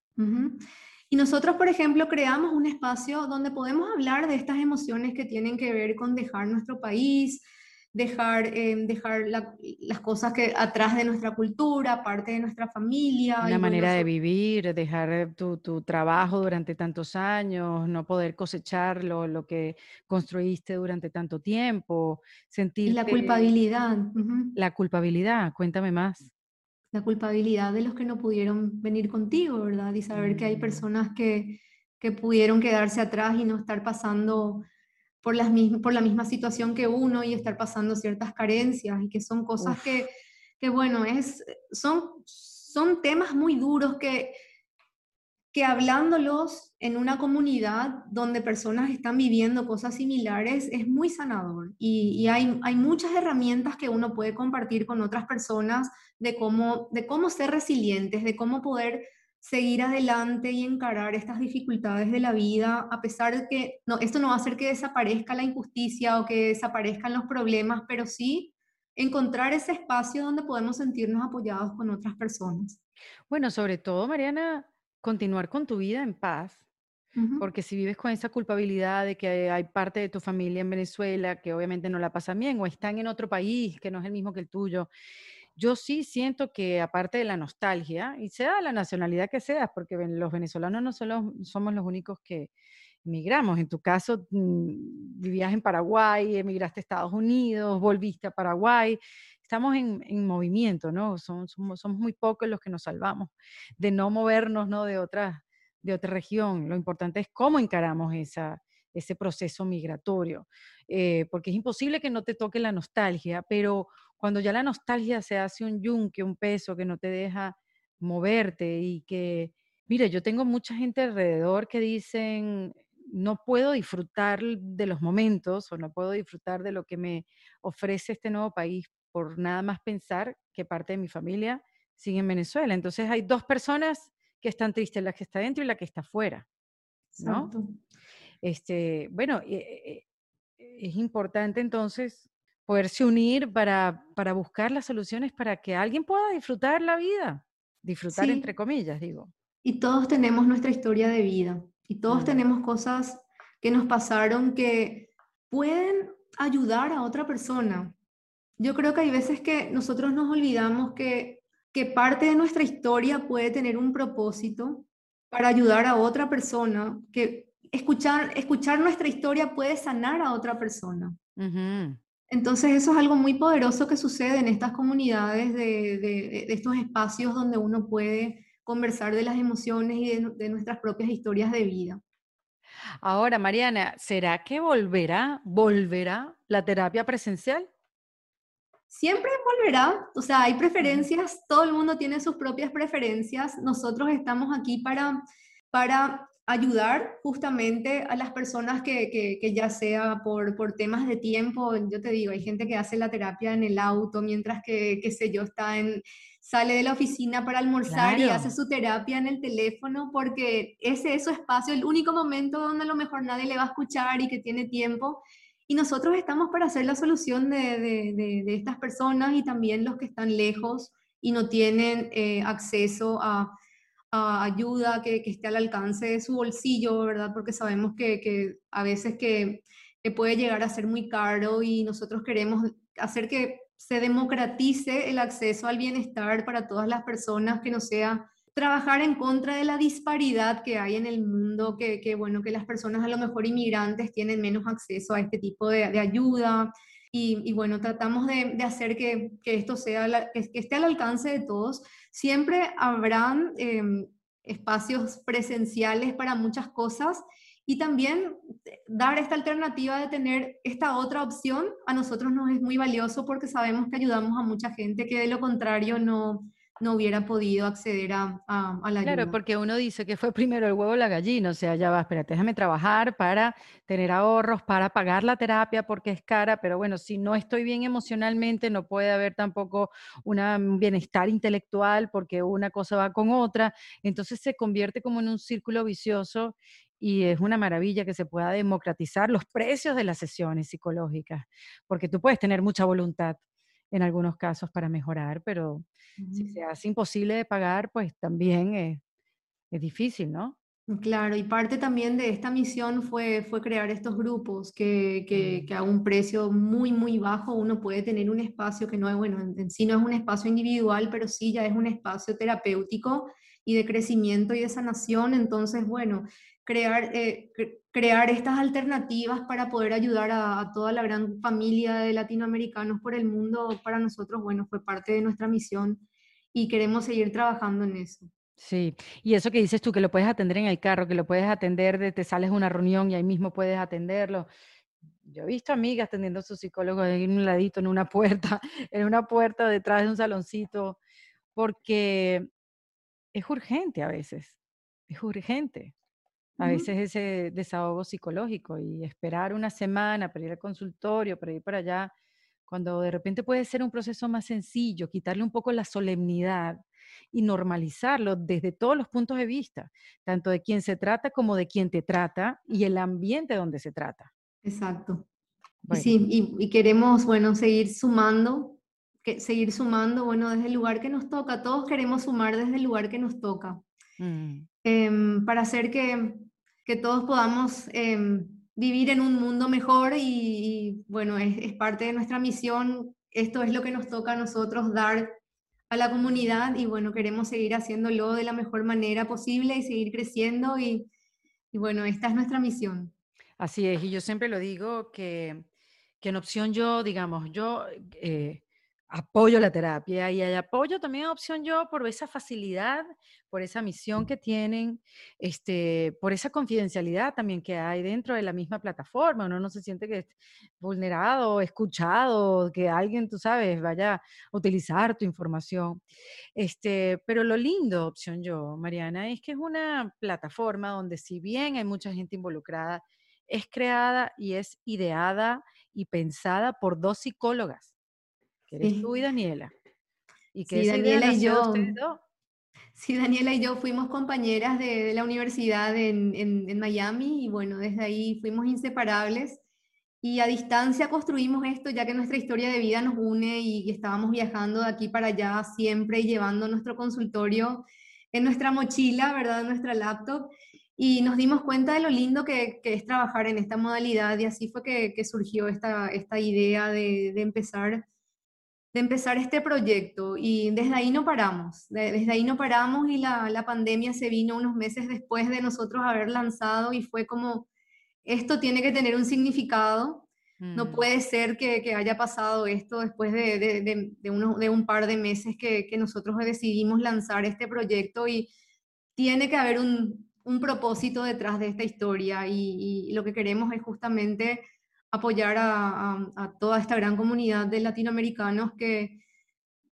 Y nosotros, por ejemplo, creamos un espacio donde podemos hablar de estas emociones que tienen que ver con dejar nuestro país, dejar, eh, dejar las cosas que atrás de nuestra cultura, parte de nuestra familia. La manera de vivir, dejar eh, tu, tu, trabajo durante tantos años, no poder cosechar lo, lo que construiste durante tanto tiempo, sentir... la culpabilidad. La culpabilidad, cuéntame más. La culpabilidad de los que no pudieron venir contigo, ¿verdad? Y saber que hay mm. personas que, que pudieron quedarse atrás y no estar pasando por, las por la misma situación que uno y estar pasando ciertas carencias y que son cosas que, que, bueno, es, son, son temas muy duros que, que hablándolos en una comunidad donde personas están viviendo cosas similares es muy sanador. Y, hay, hay, muchas herramientas que uno puede compartir con otras personas de cómo, de cómo ser resilientes, de cómo poder seguir adelante y encarar estas dificultades de la vida, a pesar de que no, esto no va a hacer que desaparezca la injusticia o que desaparezcan los problemas, pero sí encontrar ese espacio donde podemos sentirnos apoyados con otras personas. Bueno, sobre todo, Mariana, continuar con tu vida en paz, porque si vives con esa culpabilidad de que hay parte de tu familia en Venezuela que obviamente no la pasa bien o están en otro país que no es el mismo que el tuyo, yo sí siento que aparte de la nostalgia, y sea la nacionalidad que seas, porque los venezolanos no solo somos los únicos que emigramos, en tu caso mm, vivías en Paraguay, emigraste a Estados Unidos, volviste a Paraguay, estamos en, movimiento, ¿no? Somos, somos, muy pocos los que nos salvamos de no movernos, ¿no? De otra, de otra región. Lo importante es cómo encaramos esa, ese proceso migratorio, eh, porque es imposible que no te toque la nostalgia, pero cuando ya la nostalgia se hace un yunque, un peso que no te deja moverte y que, mire, yo tengo mucha gente alrededor que dicen, no puedo disfrutar de los momentos o no puedo disfrutar de lo que me ofrece este nuevo país por nada más pensar que parte de mi familia sigue en Venezuela. Entonces hay dos personas que están tristes, la que está dentro y la que está afuera. ¿no? Este, bueno, eh, eh, es importante entonces poderse unir para, para, buscar las soluciones para que alguien pueda disfrutar la vida, disfrutar entre comillas, digo. Y todos tenemos nuestra historia de vida y todos tenemos cosas que nos pasaron que pueden ayudar a otra persona. Yo creo que hay veces que nosotros nos olvidamos que, que parte de nuestra historia puede tener un propósito para ayudar a otra persona, que escuchar, escuchar nuestra historia puede sanar a otra persona. Entonces eso es algo muy poderoso que sucede en estas comunidades, de, de, estos espacios donde uno puede conversar de las emociones y de, de nuestras propias historias de vida. Ahora, Mariana, ¿será que volverá, volverá la terapia presencial? siempre volverá, o sea, hay preferencias, todo el mundo tiene sus propias preferencias, nosotros estamos aquí para, para ayudar justamente a las personas que, que, ya sea por, por, temas de tiempo, yo te digo, hay gente que hace la terapia en el auto, mientras que, qué sé yo, está en, sale de la oficina para almorzar y hace su terapia en el teléfono, porque ese es su espacio, el único momento donde a lo mejor nadie le va a escuchar y que tiene tiempo. Y nosotros estamos para hacer la solución de, de, de, estas personas y también los que están lejos y no tienen eh, acceso a ayuda que, que, esté al alcance de su bolsillo, ¿verdad? Porque sabemos que, que a veces que, que, puede llegar a ser muy caro y nosotros queremos hacer que se democratice el acceso al bienestar para todas las personas, que no sea trabajar en contra de la disparidad que hay en el mundo, que, bueno, que las personas a lo mejor inmigrantes tienen menos acceso a este tipo de, de ayuda. Y, y, bueno, tratamos de, de hacer que, esto sea, que, esté al alcance de todos. Siempre habrán em, espacios presenciales para muchas cosas y también dar esta alternativa de tener esta otra opción a nosotros nos es muy valioso porque sabemos que ayudamos a mucha gente que de lo contrario no, no hubiera podido acceder a, a, la ayuda. Claro, porque uno dice que fue primero el huevo o la gallina, o sea, ya va, espérate, déjame trabajar para tener ahorros, para pagar la terapia porque es cara, pero bueno, si no estoy bien emocionalmente, no puede haber tampoco un bienestar intelectual porque una cosa va con otra, entonces se convierte como en un círculo vicioso y es una maravilla que se pueda democratizar los precios de las sesiones psicológicas, porque tú puedes tener mucha voluntad, en algunos casos para mejorar, pero si se hace imposible de pagar, pues también es, es difícil, ¿no? Claro, y parte también de esta misión fue, fue crear estos grupos que, que, mm. que, a un precio muy, muy bajo uno puede tener un espacio que no es, bueno, en, sí no es un espacio individual, pero sí ya es un espacio terapéutico y de crecimiento y de sanación. Entonces, bueno, crear, eh, crear estas alternativas para poder ayudar a, toda la gran familia de latinoamericanos por el mundo, para nosotros, bueno, fue parte de nuestra misión y queremos seguir trabajando en eso. Sí, y eso que dices tú, que lo puedes atender en el carro, que lo puedes atender, de, te sales a una reunión y ahí mismo puedes atenderlo. Yo he visto amigas atendiendo a su psicólogo en un ladito, en una puerta, en una puerta detrás de un saloncito, porque es urgente a veces. es urgente. A veces ese desahogo psicológico y esperar una semana para ir al consultorio, para ir para allá, cuando de repente puede ser un proceso más sencillo, quitarle un poco la solemnidad y normalizarlo desde todos los puntos de vista, tanto de quien se trata como de quien te trata y el ambiente donde se trata. Exacto. Sí, y, queremos, bueno, seguir sumando, que, seguir sumando, bueno, desde el lugar que nos toca. Todos queremos sumar desde el lugar que nos toca. Mm. Em, para hacer que, que todos podamos em, vivir en un mundo mejor y, bueno, es, es, parte de nuestra misión. Esto es lo que nos toca a nosotros dar a la comunidad y bueno, queremos seguir haciéndolo de la mejor manera posible y seguir creciendo y, y bueno, esta es nuestra misión. Así es, y yo siempre lo digo que que en opción yo, digamos, yo eh, apoyo la terapia y apoyo también a opción yo por esa facilidad, por esa misión que tienen, este, por esa confidencialidad también que hay dentro de la misma plataforma. Uno no se siente que vulnerado, escuchado, que alguien, tú sabes, vaya a utilizar tu información. Este, pero lo lindo, opción yo, Mariana, es que es una plataforma donde si bien hay mucha gente involucrada, es creada y es ideada y pensada por dos psicólogas, que eres tú y Daniela. Y que sí, Daniela y yo. Sí, Daniela y yo fuimos compañeras de, la universidad en, en, Miami y bueno, desde ahí fuimos inseparables y a distancia construimos esto ya que nuestra historia de vida nos une y, estábamos viajando de aquí para allá siempre y llevando nuestro consultorio en nuestra mochila, ¿verdad? En nuestra laptop y nos dimos cuenta de lo lindo que, es trabajar en esta modalidad y así fue que, surgió esta, esta idea de, empezar, de empezar este proyecto y desde ahí no paramos, desde ahí no paramos y la, pandemia se vino unos meses después de nosotros haber lanzado y fue como, esto tiene que tener un significado, no mm. puede ser que, haya pasado esto después de, de, uno, de un par de meses que, que nosotros decidimos lanzar este proyecto y tiene que haber un, un propósito detrás de esta historia y, lo que queremos es justamente apoyar a, toda esta gran comunidad de latinoamericanos que,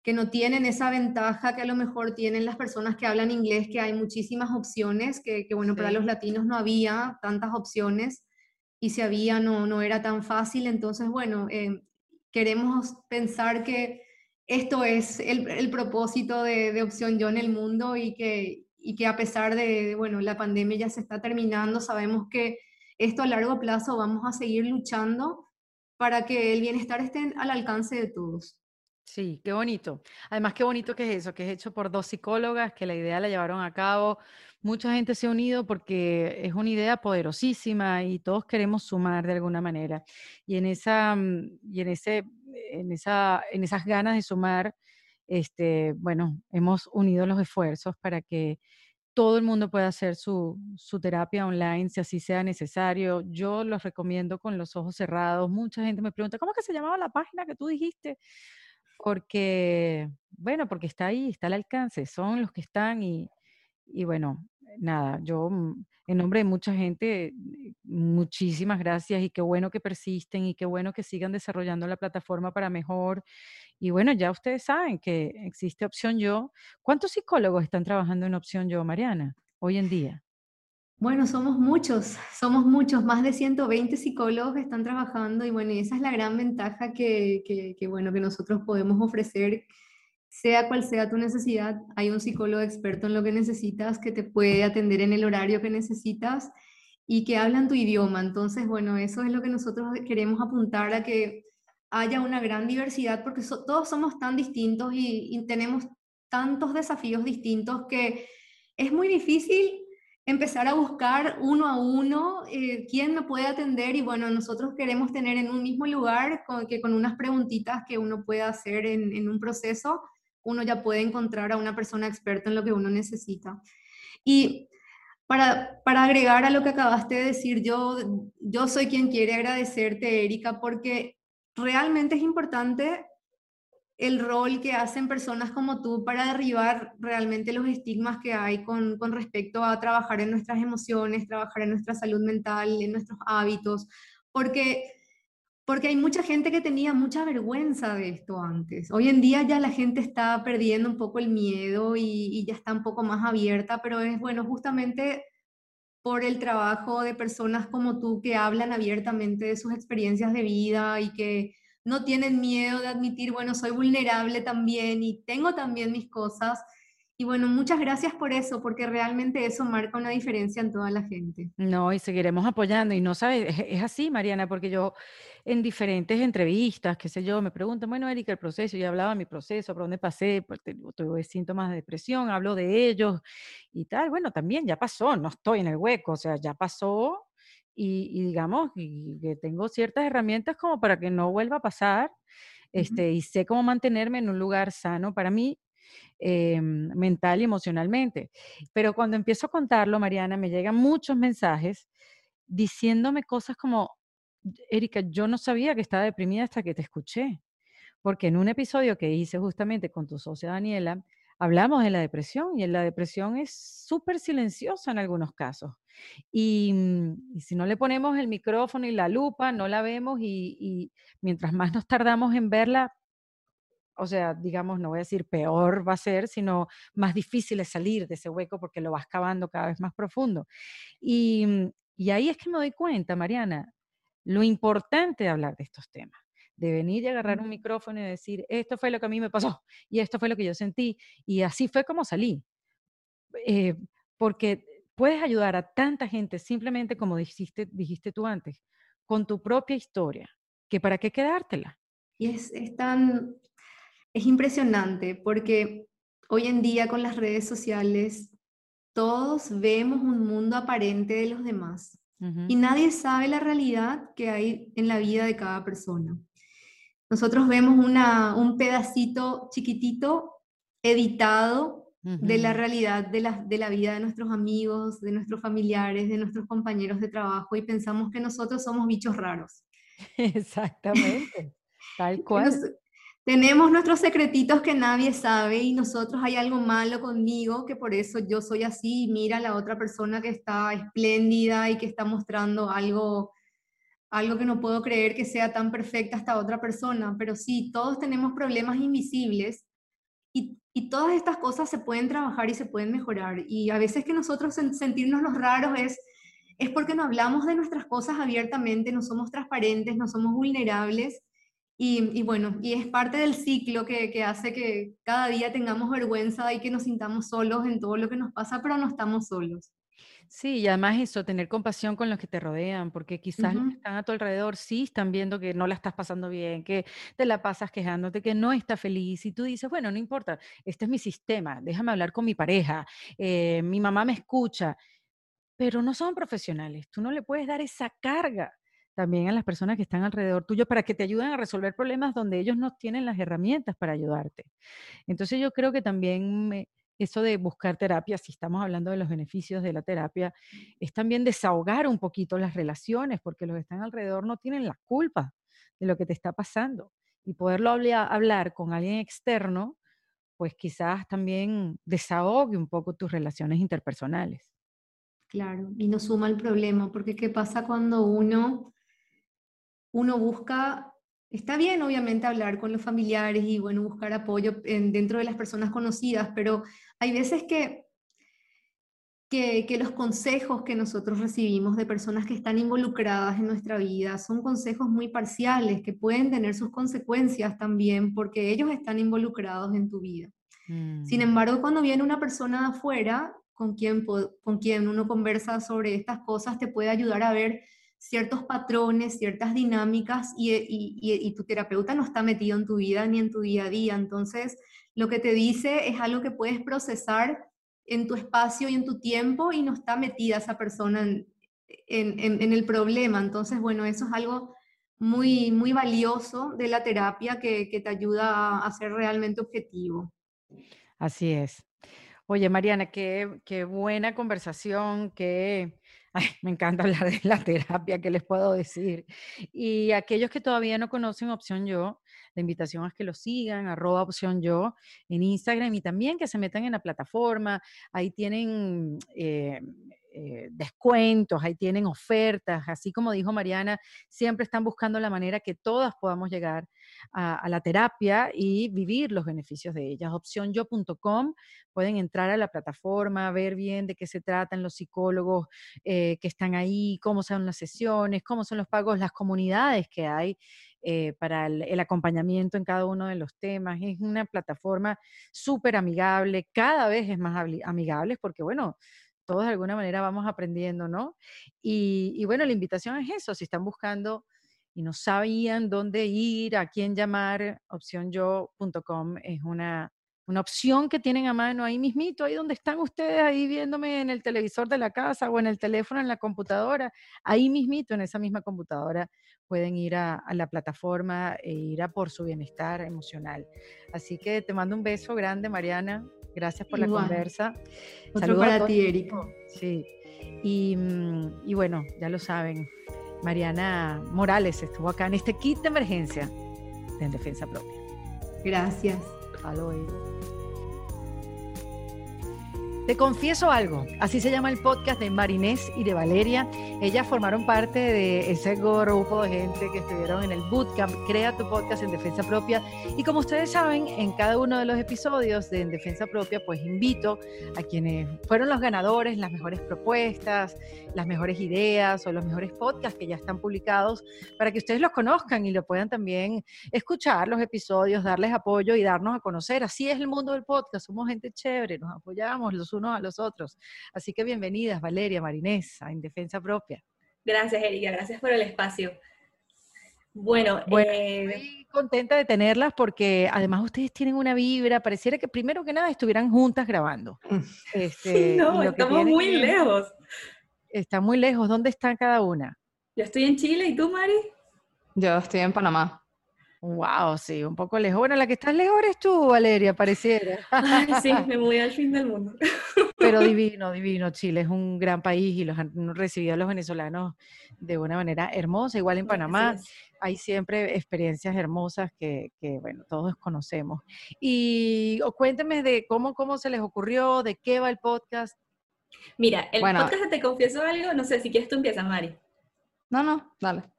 que no tienen esa ventaja que a lo mejor tienen las personas que hablan inglés, que hay muchísimas opciones, que, bueno, para los latinos no había tantas opciones y si había no, no era tan fácil. Entonces, bueno, eh, queremos pensar que esto es el, propósito de, de, Opción Yo en el mundo y que, y que a pesar de, bueno, la pandemia ya se está terminando, sabemos que esto a largo plazo vamos a seguir luchando para que el bienestar esté al alcance de todos. Sí, qué bonito. Además, qué bonito que es eso, que es hecho por dos psicólogas, que la idea la llevaron a cabo. Mucha gente se ha unido porque es una idea poderosísima y todos queremos sumar de alguna manera. Y en esa, mm, y en ese, en esa, en esas ganas de sumar, este, bueno, hemos unido los esfuerzos para que todo el mundo pueda hacer su, terapia online si así sea necesario. Yo los recomiendo con los ojos cerrados. Mucha gente me pregunta, ¿cómo es que se llamaba la página que tú dijiste? Porque, bueno, porque está ahí, está al alcance, son los que están y, y bueno, nada, yo mm, en nombre de mucha gente, muchísimas gracias y qué bueno que persisten y qué bueno que sigan desarrollando la plataforma para mejor y bueno, ya ustedes saben que existe Opción Yo. ¿Cuántos psicólogos están trabajando en Opción Yo, Mariana, hoy en día? Bueno, somos muchos, somos muchos, más de 120 psicólogos que están trabajando y bueno, esa es la gran ventaja que, que, bueno, que nosotros podemos ofrecer, sea cual sea tu necesidad, hay un psicólogo experto en lo que necesitas que te puede atender en el horario que necesitas y que hablan tu idioma. Entonces, bueno, eso es lo que nosotros queremos apuntar a que haya una gran diversidad, porque todos somos tan distintos y, tenemos tantos desafíos distintos que es muy difícil empezar a buscar uno a uno eh, quién me puede atender y bueno, nosotros queremos tener en un mismo lugar con, que con unas preguntitas que uno pueda hacer en, en un proceso, uno ya puede encontrar a una persona experta en lo que uno necesita. Y para, para, agregar a lo que acabaste de decir, yo, yo soy quien quiere agradecerte, Erika, porque realmente es importante el rol que hacen personas como tú para derribar realmente los estigmas que hay con, con, respecto a trabajar en nuestras emociones, trabajar en nuestra salud mental, en nuestros hábitos, porque porque hay mucha gente que tenía mucha vergüenza de esto antes. Hoy en día ya la gente está perdiendo un poco el miedo y, ya está un poco más abierta, pero es bueno justamente por el trabajo de personas como tú que hablan abiertamente de sus experiencias de vida y que no tienen miedo de admitir, bueno, soy vulnerable también y tengo también mis cosas y bueno, muchas gracias por eso, porque realmente eso marca una diferencia en toda la gente. No, y seguiremos apoyando. Y no sabes, es, así, Mariana, porque yo en diferentes entrevistas, qué sé yo, me preguntan, bueno, Erika, el proceso, yo hablaba de mi proceso, por dónde pasé, tuve síntomas de depresión, hablo de ellos y tal. Bueno, también ya pasó, no estoy en el hueco, o sea, ya pasó y, digamos, y, que tengo ciertas herramientas como para que no vuelva a pasar. Este, y sé cómo mantenerme en un lugar sano para mí eh, mental y emocionalmente. Pero cuando empiezo a contarlo, Mariana, me llegan muchos mensajes diciéndome cosas como, Erika, yo no sabía que estaba deprimida hasta que te escuché, porque en un episodio que hice justamente con tu socia Daniela, hablamos de la depresión y la depresión es súper silenciosa en algunos casos. Y, mm, si no le ponemos el micrófono y la lupa, no la vemos y, y mientras más nos tardamos en verla, o sea, digamos, no voy a decir peor va a ser, sino más difícil es salir de ese hueco porque lo vas cavando cada vez más profundo. Y, mm, y ahí es que me doy cuenta, Mariana, lo importante de hablar de estos temas, de venir y agarrar un micrófono y decir, esto fue lo que a mí me pasó y esto fue lo que yo sentí y así fue como salí. Eh, porque puedes ayudar a tanta gente simplemente como dijiste, dijiste tú antes, con tu propia historia, que para qué quedártela. Y es, es tan, es impresionante porque hoy en día con las redes sociales todos vemos un mundo aparente de los demás y nadie sabe la realidad que hay en la vida de cada persona. Nosotros vemos una, un pedacito chiquitito editado de la realidad de la, de la vida de nuestros amigos, de nuestros familiares, de nuestros compañeros de trabajo y pensamos que nosotros somos bichos raros. Exactamente, tal cual tenemos nuestros secretitos que nadie sabe y nosotros hay algo malo conmigo, que por eso yo soy así, mira la otra persona que está espléndida y que está mostrando algo, algo que no puedo creer que sea tan perfecta esta otra persona, pero sí, todos tenemos problemas invisibles y, y todas estas cosas se pueden trabajar y se pueden mejorar. Y a veces que nosotros sentirnos los raros es, es porque no hablamos de nuestras cosas abiertamente, no somos transparentes, no somos vulnerables y, bueno, y es parte del ciclo que, que, hace que cada día tengamos vergüenza y que nos sintamos solos en todo lo que nos pasa, pero no estamos solos. Sí, y además eso, tener compasión con los que te rodean, porque quizás los que están a tu alrededor sí están viendo que no la estás pasando bien, que te la pasas quejándote, que no estás feliz, y tú dices, bueno, no importa, este es mi sistema, déjame hablar con mi pareja, eh, mi mamá me escucha, pero no son profesionales, tú no le puedes dar esa carga también a las personas que están alrededor tuyo para que te ayuden a resolver problemas donde ellos no tienen las herramientas para ayudarte. Entonces yo creo que también eso de buscar terapia, si estamos hablando de los beneficios de la terapia, es también desahogar un poquito las relaciones, porque los que están alrededor no tienen la culpa de lo que te está pasando. Y poderlo hablar con alguien externo, pues quizás también desahogue un poco tus relaciones interpersonales. Claro, y no suma el problema, porque ¿qué pasa cuando uno uno busca, está bien obviamente hablar con los familiares y bueno, buscar apoyo dentro de las personas conocidas, pero hay veces que, que, que, los consejos que nosotros recibimos de personas que están involucradas en nuestra vida son consejos muy parciales que pueden tener sus consecuencias también porque ellos están involucrados en tu vida. Sin mm. embargo, cuando viene una persona de afuera con quien, con quien uno conversa sobre estas cosas, te puede ayudar a ver ciertos patrones, ciertas dinámicas y, tu terapeuta no está metido en tu vida ni en tu día a día. Entonces, lo que te dice es algo que puedes procesar en tu espacio y en tu tiempo y no está metida esa persona en, el problema. Entonces, bueno, eso es algo muy, muy valioso de la terapia que, te ayuda a, ser realmente objetivo. Así es. Oye, Mariana, qué, qué buena conversación, qué me encanta hablar de la terapia, ¿qué les puedo decir? Y aquellos que todavía no conocen Opción Yo, la invitación es que lo sigan, arroba Opción Yo en Instagram y también que se metan en la plataforma. Ahí tienen... Eh, eh, descuentos, ahí tienen ofertas, así como dijo Mariana, siempre están buscando la manera que todas podamos llegar a, la terapia y vivir los beneficios de ellas. Opciónyo.com, pueden entrar a la plataforma, ver bien de qué se tratan los psicólogos eh, que están ahí, cómo son las sesiones, cómo son los pagos, las comunidades que hay. Eh, para el, acompañamiento en cada uno de los temas. Es una plataforma súper amigable, cada vez es más amigable porque, bueno, todos de alguna manera vamos aprendiendo, ¿no? Y, y bueno, la invitación es eso, si están buscando y no sabían dónde ir, a quién llamar, opciónyo.com es una, una opción que tienen a mano ahí mismito, ahí donde están ustedes, ahí viéndome en el televisor de la casa o en el teléfono, en la computadora, ahí mismito, en esa misma computadora, pueden ir a, la plataforma e ir a por su bienestar emocional. Así que te mando un beso grande, Mariana. Gracias por la conversa. Saludos para ti, Erika. Sí. Y, mm, y bueno, ya lo saben, Mariana Morales estuvo acá en este kit de emergencia de En Defensa Propia. Gracias. Aloy. Te confieso algo, así se llama el podcast de Marinés y de Valeria. Ellas formaron parte de ese grupo de gente que estuvieron en el bootcamp Crea tu podcast en defensa propia. Y como ustedes saben, en cada uno de los episodios de En defensa propia, pues invito a quienes fueron los ganadores, las mejores propuestas, las mejores ideas o los mejores podcasts que ya están publicados para que ustedes los conozcan y lo puedan también escuchar los episodios, darles apoyo y darnos a conocer. Así es el mundo del podcast, somos gente chévere, nos apoyamos los unos a los otros. Así que bienvenidas, Valeria, Marinés, a En Defensa Propia. Gracias, Erika, gracias por el espacio. Bueno, eh, estoy contenta de tenerlas porque además ustedes tienen una vibra, pareciera que primero que nada estuvieran juntas grabando. Este, no, estamos muy lejos. Están muy lejos. ¿Dónde están cada una? Yo estoy en Chile, ¿y tú, Mari? Yo estoy en Panamá. Wow, sí, un poco lejos. Bueno, la que estás lejos eres tú, Valeria, pareciera. sí, me voy al fin del mundo. Pero divino, divino. Chile es un gran país y los han recibido a los venezolanos de una manera hermosa. Igual en Panamá hay siempre experiencias hermosas que, que, bueno, todos conocemos. Y cuénteme de cómo, cómo se les ocurrió, de qué va el podcast. Mira, el podcast Te Confieso Algo, no sé, si quieres tú empiezas, Mari. No, no, dale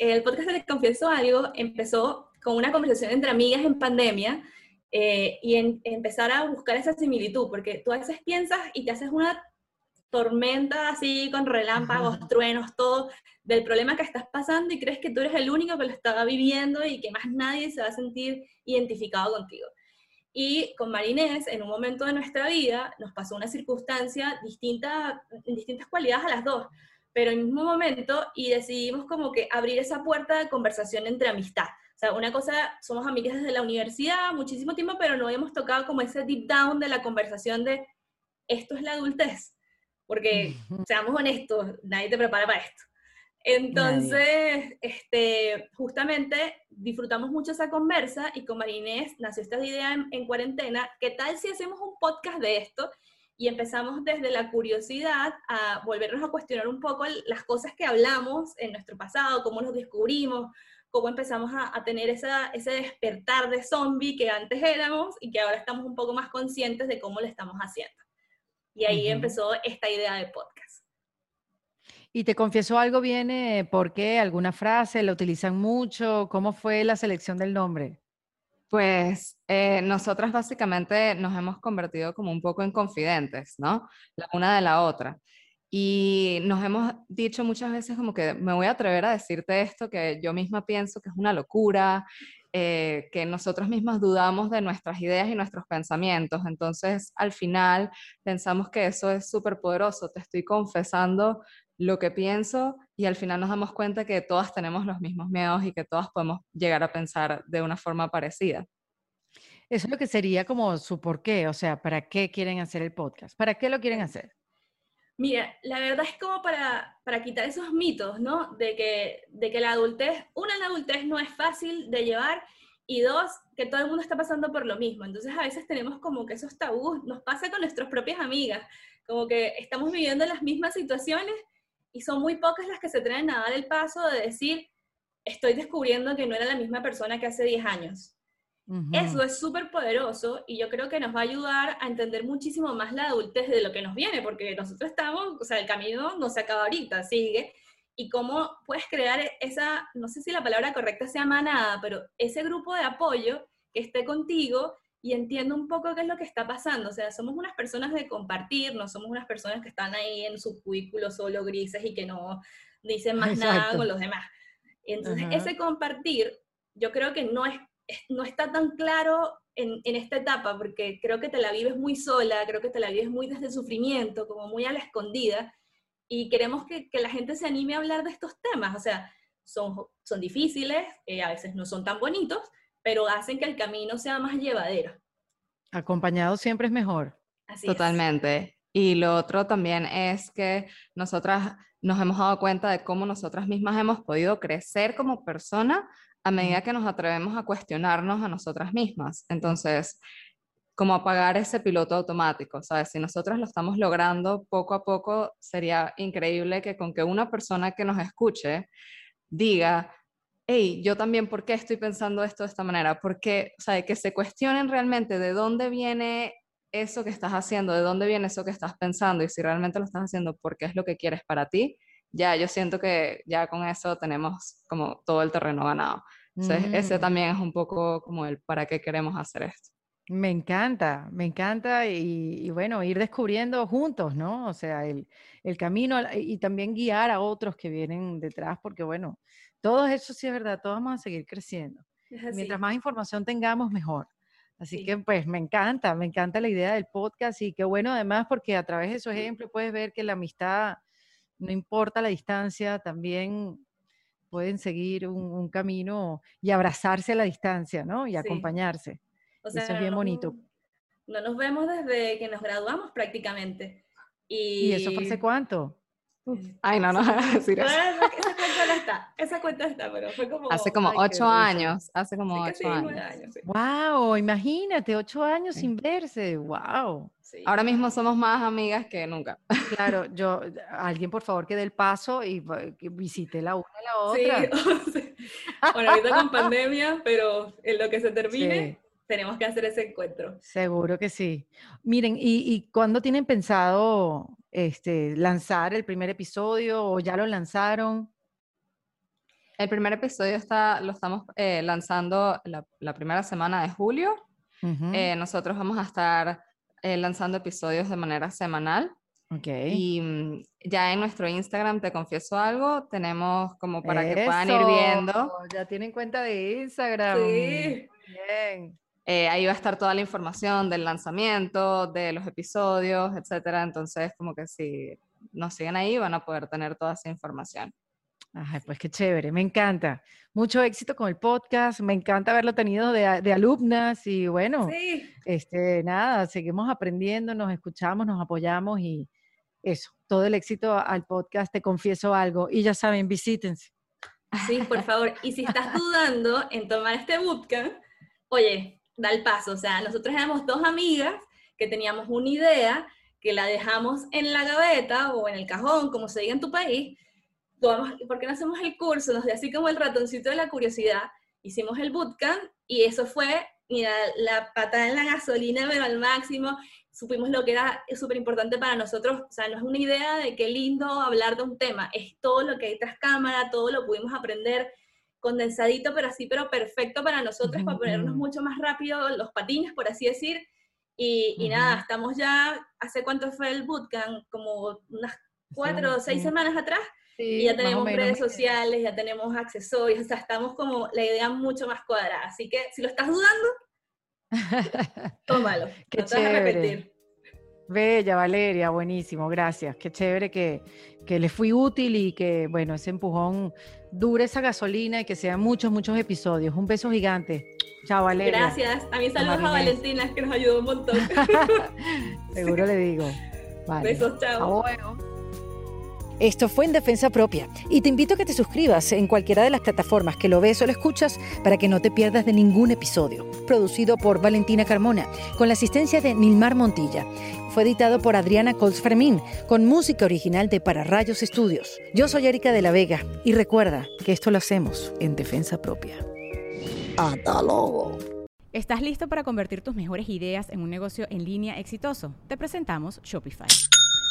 el podcast de Confieso Algo empezó con una conversación entre amigas en pandemia eh, y en, empezar a buscar esa similitud, porque tú a veces piensas y te haces una tormenta así con relámpagos, truenos, todo del problema que estás pasando y crees que tú eres el único que lo está viviendo y que más nadie se va a sentir identificado contigo. Y con Marinés, en un momento de nuestra vida, nos pasó una circunstancia distinta, en distintas cualidades a las dos pero en el mismo momento y decidimos como que abrir esa puerta de conversación entre amistad. O sea, una cosa, somos amigas desde la universidad, muchísimo tiempo, pero no hemos tocado como ese deep down de la conversación de esto es la adultez. Porque, seamos honestos, nadie te prepara para esto. Entonces, este, justamente disfrutamos mucho esa conversa y con Marinés nació esta idea en, en, cuarentena, ¿qué tal si hacemos un podcast de esto? Y empezamos desde la curiosidad a volvernos a cuestionar un poco las cosas que hablamos en nuestro pasado, cómo nos descubrimos, cómo empezamos a, tener esa, ese despertar de zombie que antes éramos y que ahora estamos un poco más conscientes de cómo lo estamos haciendo. Y ahí empezó esta idea de podcast. Y te confieso algo, viene, ¿por qué? ¿Alguna frase? ¿La utilizan mucho? ¿Cómo fue la selección del nombre? Pues eh, nosotras básicamente nos hemos convertido como un poco en confidentes, ¿no? La una de la otra. Y nos hemos dicho muchas veces como que me voy a atrever a decirte esto que yo misma pienso que es una locura, eh, que nosotros mismos dudamos de nuestras ideas y nuestros pensamientos. Entonces, al final, pensamos que eso es súper poderoso. Te estoy confesando lo que pienso y al final nos damos cuenta que todas tenemos los mismos miedos y que todas podemos llegar a pensar de una forma parecida. Eso es lo que sería como su por qué, o sea, ¿para qué quieren hacer el podcast? ¿Para qué lo quieren hacer? Mira, la verdad es como para, para quitar esos mitos, ¿no? De que, de que la adultez, una, la adultez no es fácil de llevar y dos, que todo el mundo está pasando por lo mismo. Entonces a veces tenemos como que esos tabús, nos pasa con nuestras propias amigas, como que estamos viviendo las mismas situaciones y son muy pocas las que se atreven a dar el paso de decir, estoy descubriendo que no era la misma persona que hace 10 años. Eso es súper poderoso y yo creo que nos va a ayudar a entender muchísimo más la adultez de lo que nos viene, porque nosotros estamos, o sea, el camino no se acaba ahorita, sigue. Y cómo puedes crear esa, no sé si la palabra correcta sea manada, pero ese grupo de apoyo que esté contigo y entienda un poco qué es lo que está pasando. O sea, somos unas personas de compartir, no somos unas personas que están ahí en su cubículo solo grises y que no dicen más nada con los demás. Entonces, ese compartir, yo creo que no, es, no está tan claro en, en, esta etapa, porque creo que te la vives muy sola, creo que te la vives muy desde el sufrimiento, como muy a la escondida, y queremos que, que la gente se anime a hablar de estos temas. O sea, son, son difíciles, eh, a veces no son tan bonitos, pero hacen que el camino sea más llevadero. Acompañado siempre es mejor. Así Totalmente. Y lo otro también es que nosotras nos hemos dado cuenta de cómo nosotras mismas hemos podido crecer como persona a medida que nos atrevemos a cuestionarnos a nosotras mismas. Entonces, como apagar ese piloto automático, ¿sabes? Si nosotras lo estamos logrando poco a poco, sería increíble que con que una persona que nos escuche diga, hey, yo también, ¿por qué estoy pensando esto de esta manera? Porque, o sea, que se cuestionen realmente de dónde viene eso que estás haciendo, de dónde viene eso que estás pensando y si realmente lo estás haciendo porque es lo que quieres para ti, ya yo siento que ya con eso tenemos como todo el terreno ganado. Entonces, ese mm. también es un poco como el para qué queremos hacer esto. Me encanta, me encanta y, bueno, ir descubriendo juntos, ¿no? O sea, el, el, camino y también guiar a otros que vienen detrás, porque bueno, todo eso sí es verdad, todos vamos a seguir creciendo. Mientras más información tengamos, mejor. Así que pues me encanta, me encanta la idea del podcast y qué bueno además porque a través de esos ejemplos puedes ver que la amistad, no importa la distancia, también pueden seguir un, camino y abrazarse a la distancia, ¿no? Y acompañarse. Eso es bien bonito. No nos vemos desde que nos graduamos prácticamente. ¿Y, ¿Y eso fue hace cuánto? Ay, no, no, decir eso. Esa cuenta no está, esa cuenta está, pero fue como... Hace como ocho años, hace como ocho años. Wow, imagínate, ocho años sin verse, wow. Ahora mismo somos más amigas que nunca. Claro, yo, alguien por favor que dé el paso y visite la una a la otra. Sí, bueno, ahorita con pandemia, pero en lo que se termine, tenemos que hacer ese encuentro. Seguro que sí. Miren, ¿y, y cuándo tienen pensado este, lanzar el primer episodio o ya lo lanzaron? El primer episodio está, lo estamos eh, lanzando la, primera semana de julio. Eh, nosotros vamos a estar eh, lanzando episodios de manera semanal. Okay. Y mm, ya en nuestro Instagram, te confieso algo, tenemos como para que puedan ir viendo. Ya tienen cuenta de Instagram. Sí. Bien. Eh, ahí va a estar toda la información del lanzamiento, de los episodios, etcétera. Entonces, como que si nos siguen ahí, van a poder tener toda esa información. Ay, pues qué chévere, me encanta. Mucho éxito con el podcast, me encanta haberlo tenido de, de alumnas y bueno, este, nada, seguimos aprendiendo, nos escuchamos, nos apoyamos y eso, todo el éxito al podcast, te confieso algo y ya saben, visítense. Sí, por favor, y si estás dudando en tomar este bootcamp, oye, da el paso. O sea, nosotros éramos dos amigas que teníamos una idea, que la dejamos en la gaveta o en el cajón, como se diga en tu país. ¿Por qué no hacemos el curso? Nos dio así como el ratoncito de la curiosidad. Hicimos el bootcamp y eso fue, mira, la patada en la gasolina, pero al máximo. Supimos lo que era súper importante para nosotros. O sea, no es una idea de qué lindo hablar de un tema, es todo lo que hay tras cámara, todo lo pudimos aprender condensadito, pero así, pero perfecto para nosotros, para ponernos mucho más rápido los patines, por así decir. Y, nada, estamos ya, ¿hace cuánto fue el bootcamp? Como unas cuatro o seis semanas atrás. y ya tenemos redes sociales, ya tenemos accesorios, o sea, estamos como la idea mucho más cuadrada. Así que si lo estás dudando, tómalo. Qué chévere. Bella, Valeria, buenísimo, gracias. Qué chévere que, que le fui útil y que, bueno, ese empujón dure esa gasolina y que sean muchos, muchos episodios. Un beso gigante. Chao, Valeria. Gracias. También saludos a Valentina, que nos ayudó un montón. Seguro le digo. Besos, chao. Esto fue en Defensa Propia y te invito a que te suscribas en cualquiera de las plataformas que lo ves o lo escuchas para que no te pierdas de ningún episodio. Producido por Valentina Carmona, con la asistencia de Nilmar Montilla. Fue editado por Adriana Colts Fermín, con música original de Para Rayos Estudios. Yo soy Erika de la Vega y recuerda que esto lo hacemos en Defensa Propia. Hasta luego. ¿Estás listo para convertir tus mejores ideas en un negocio en línea exitoso? Te presentamos Shopify.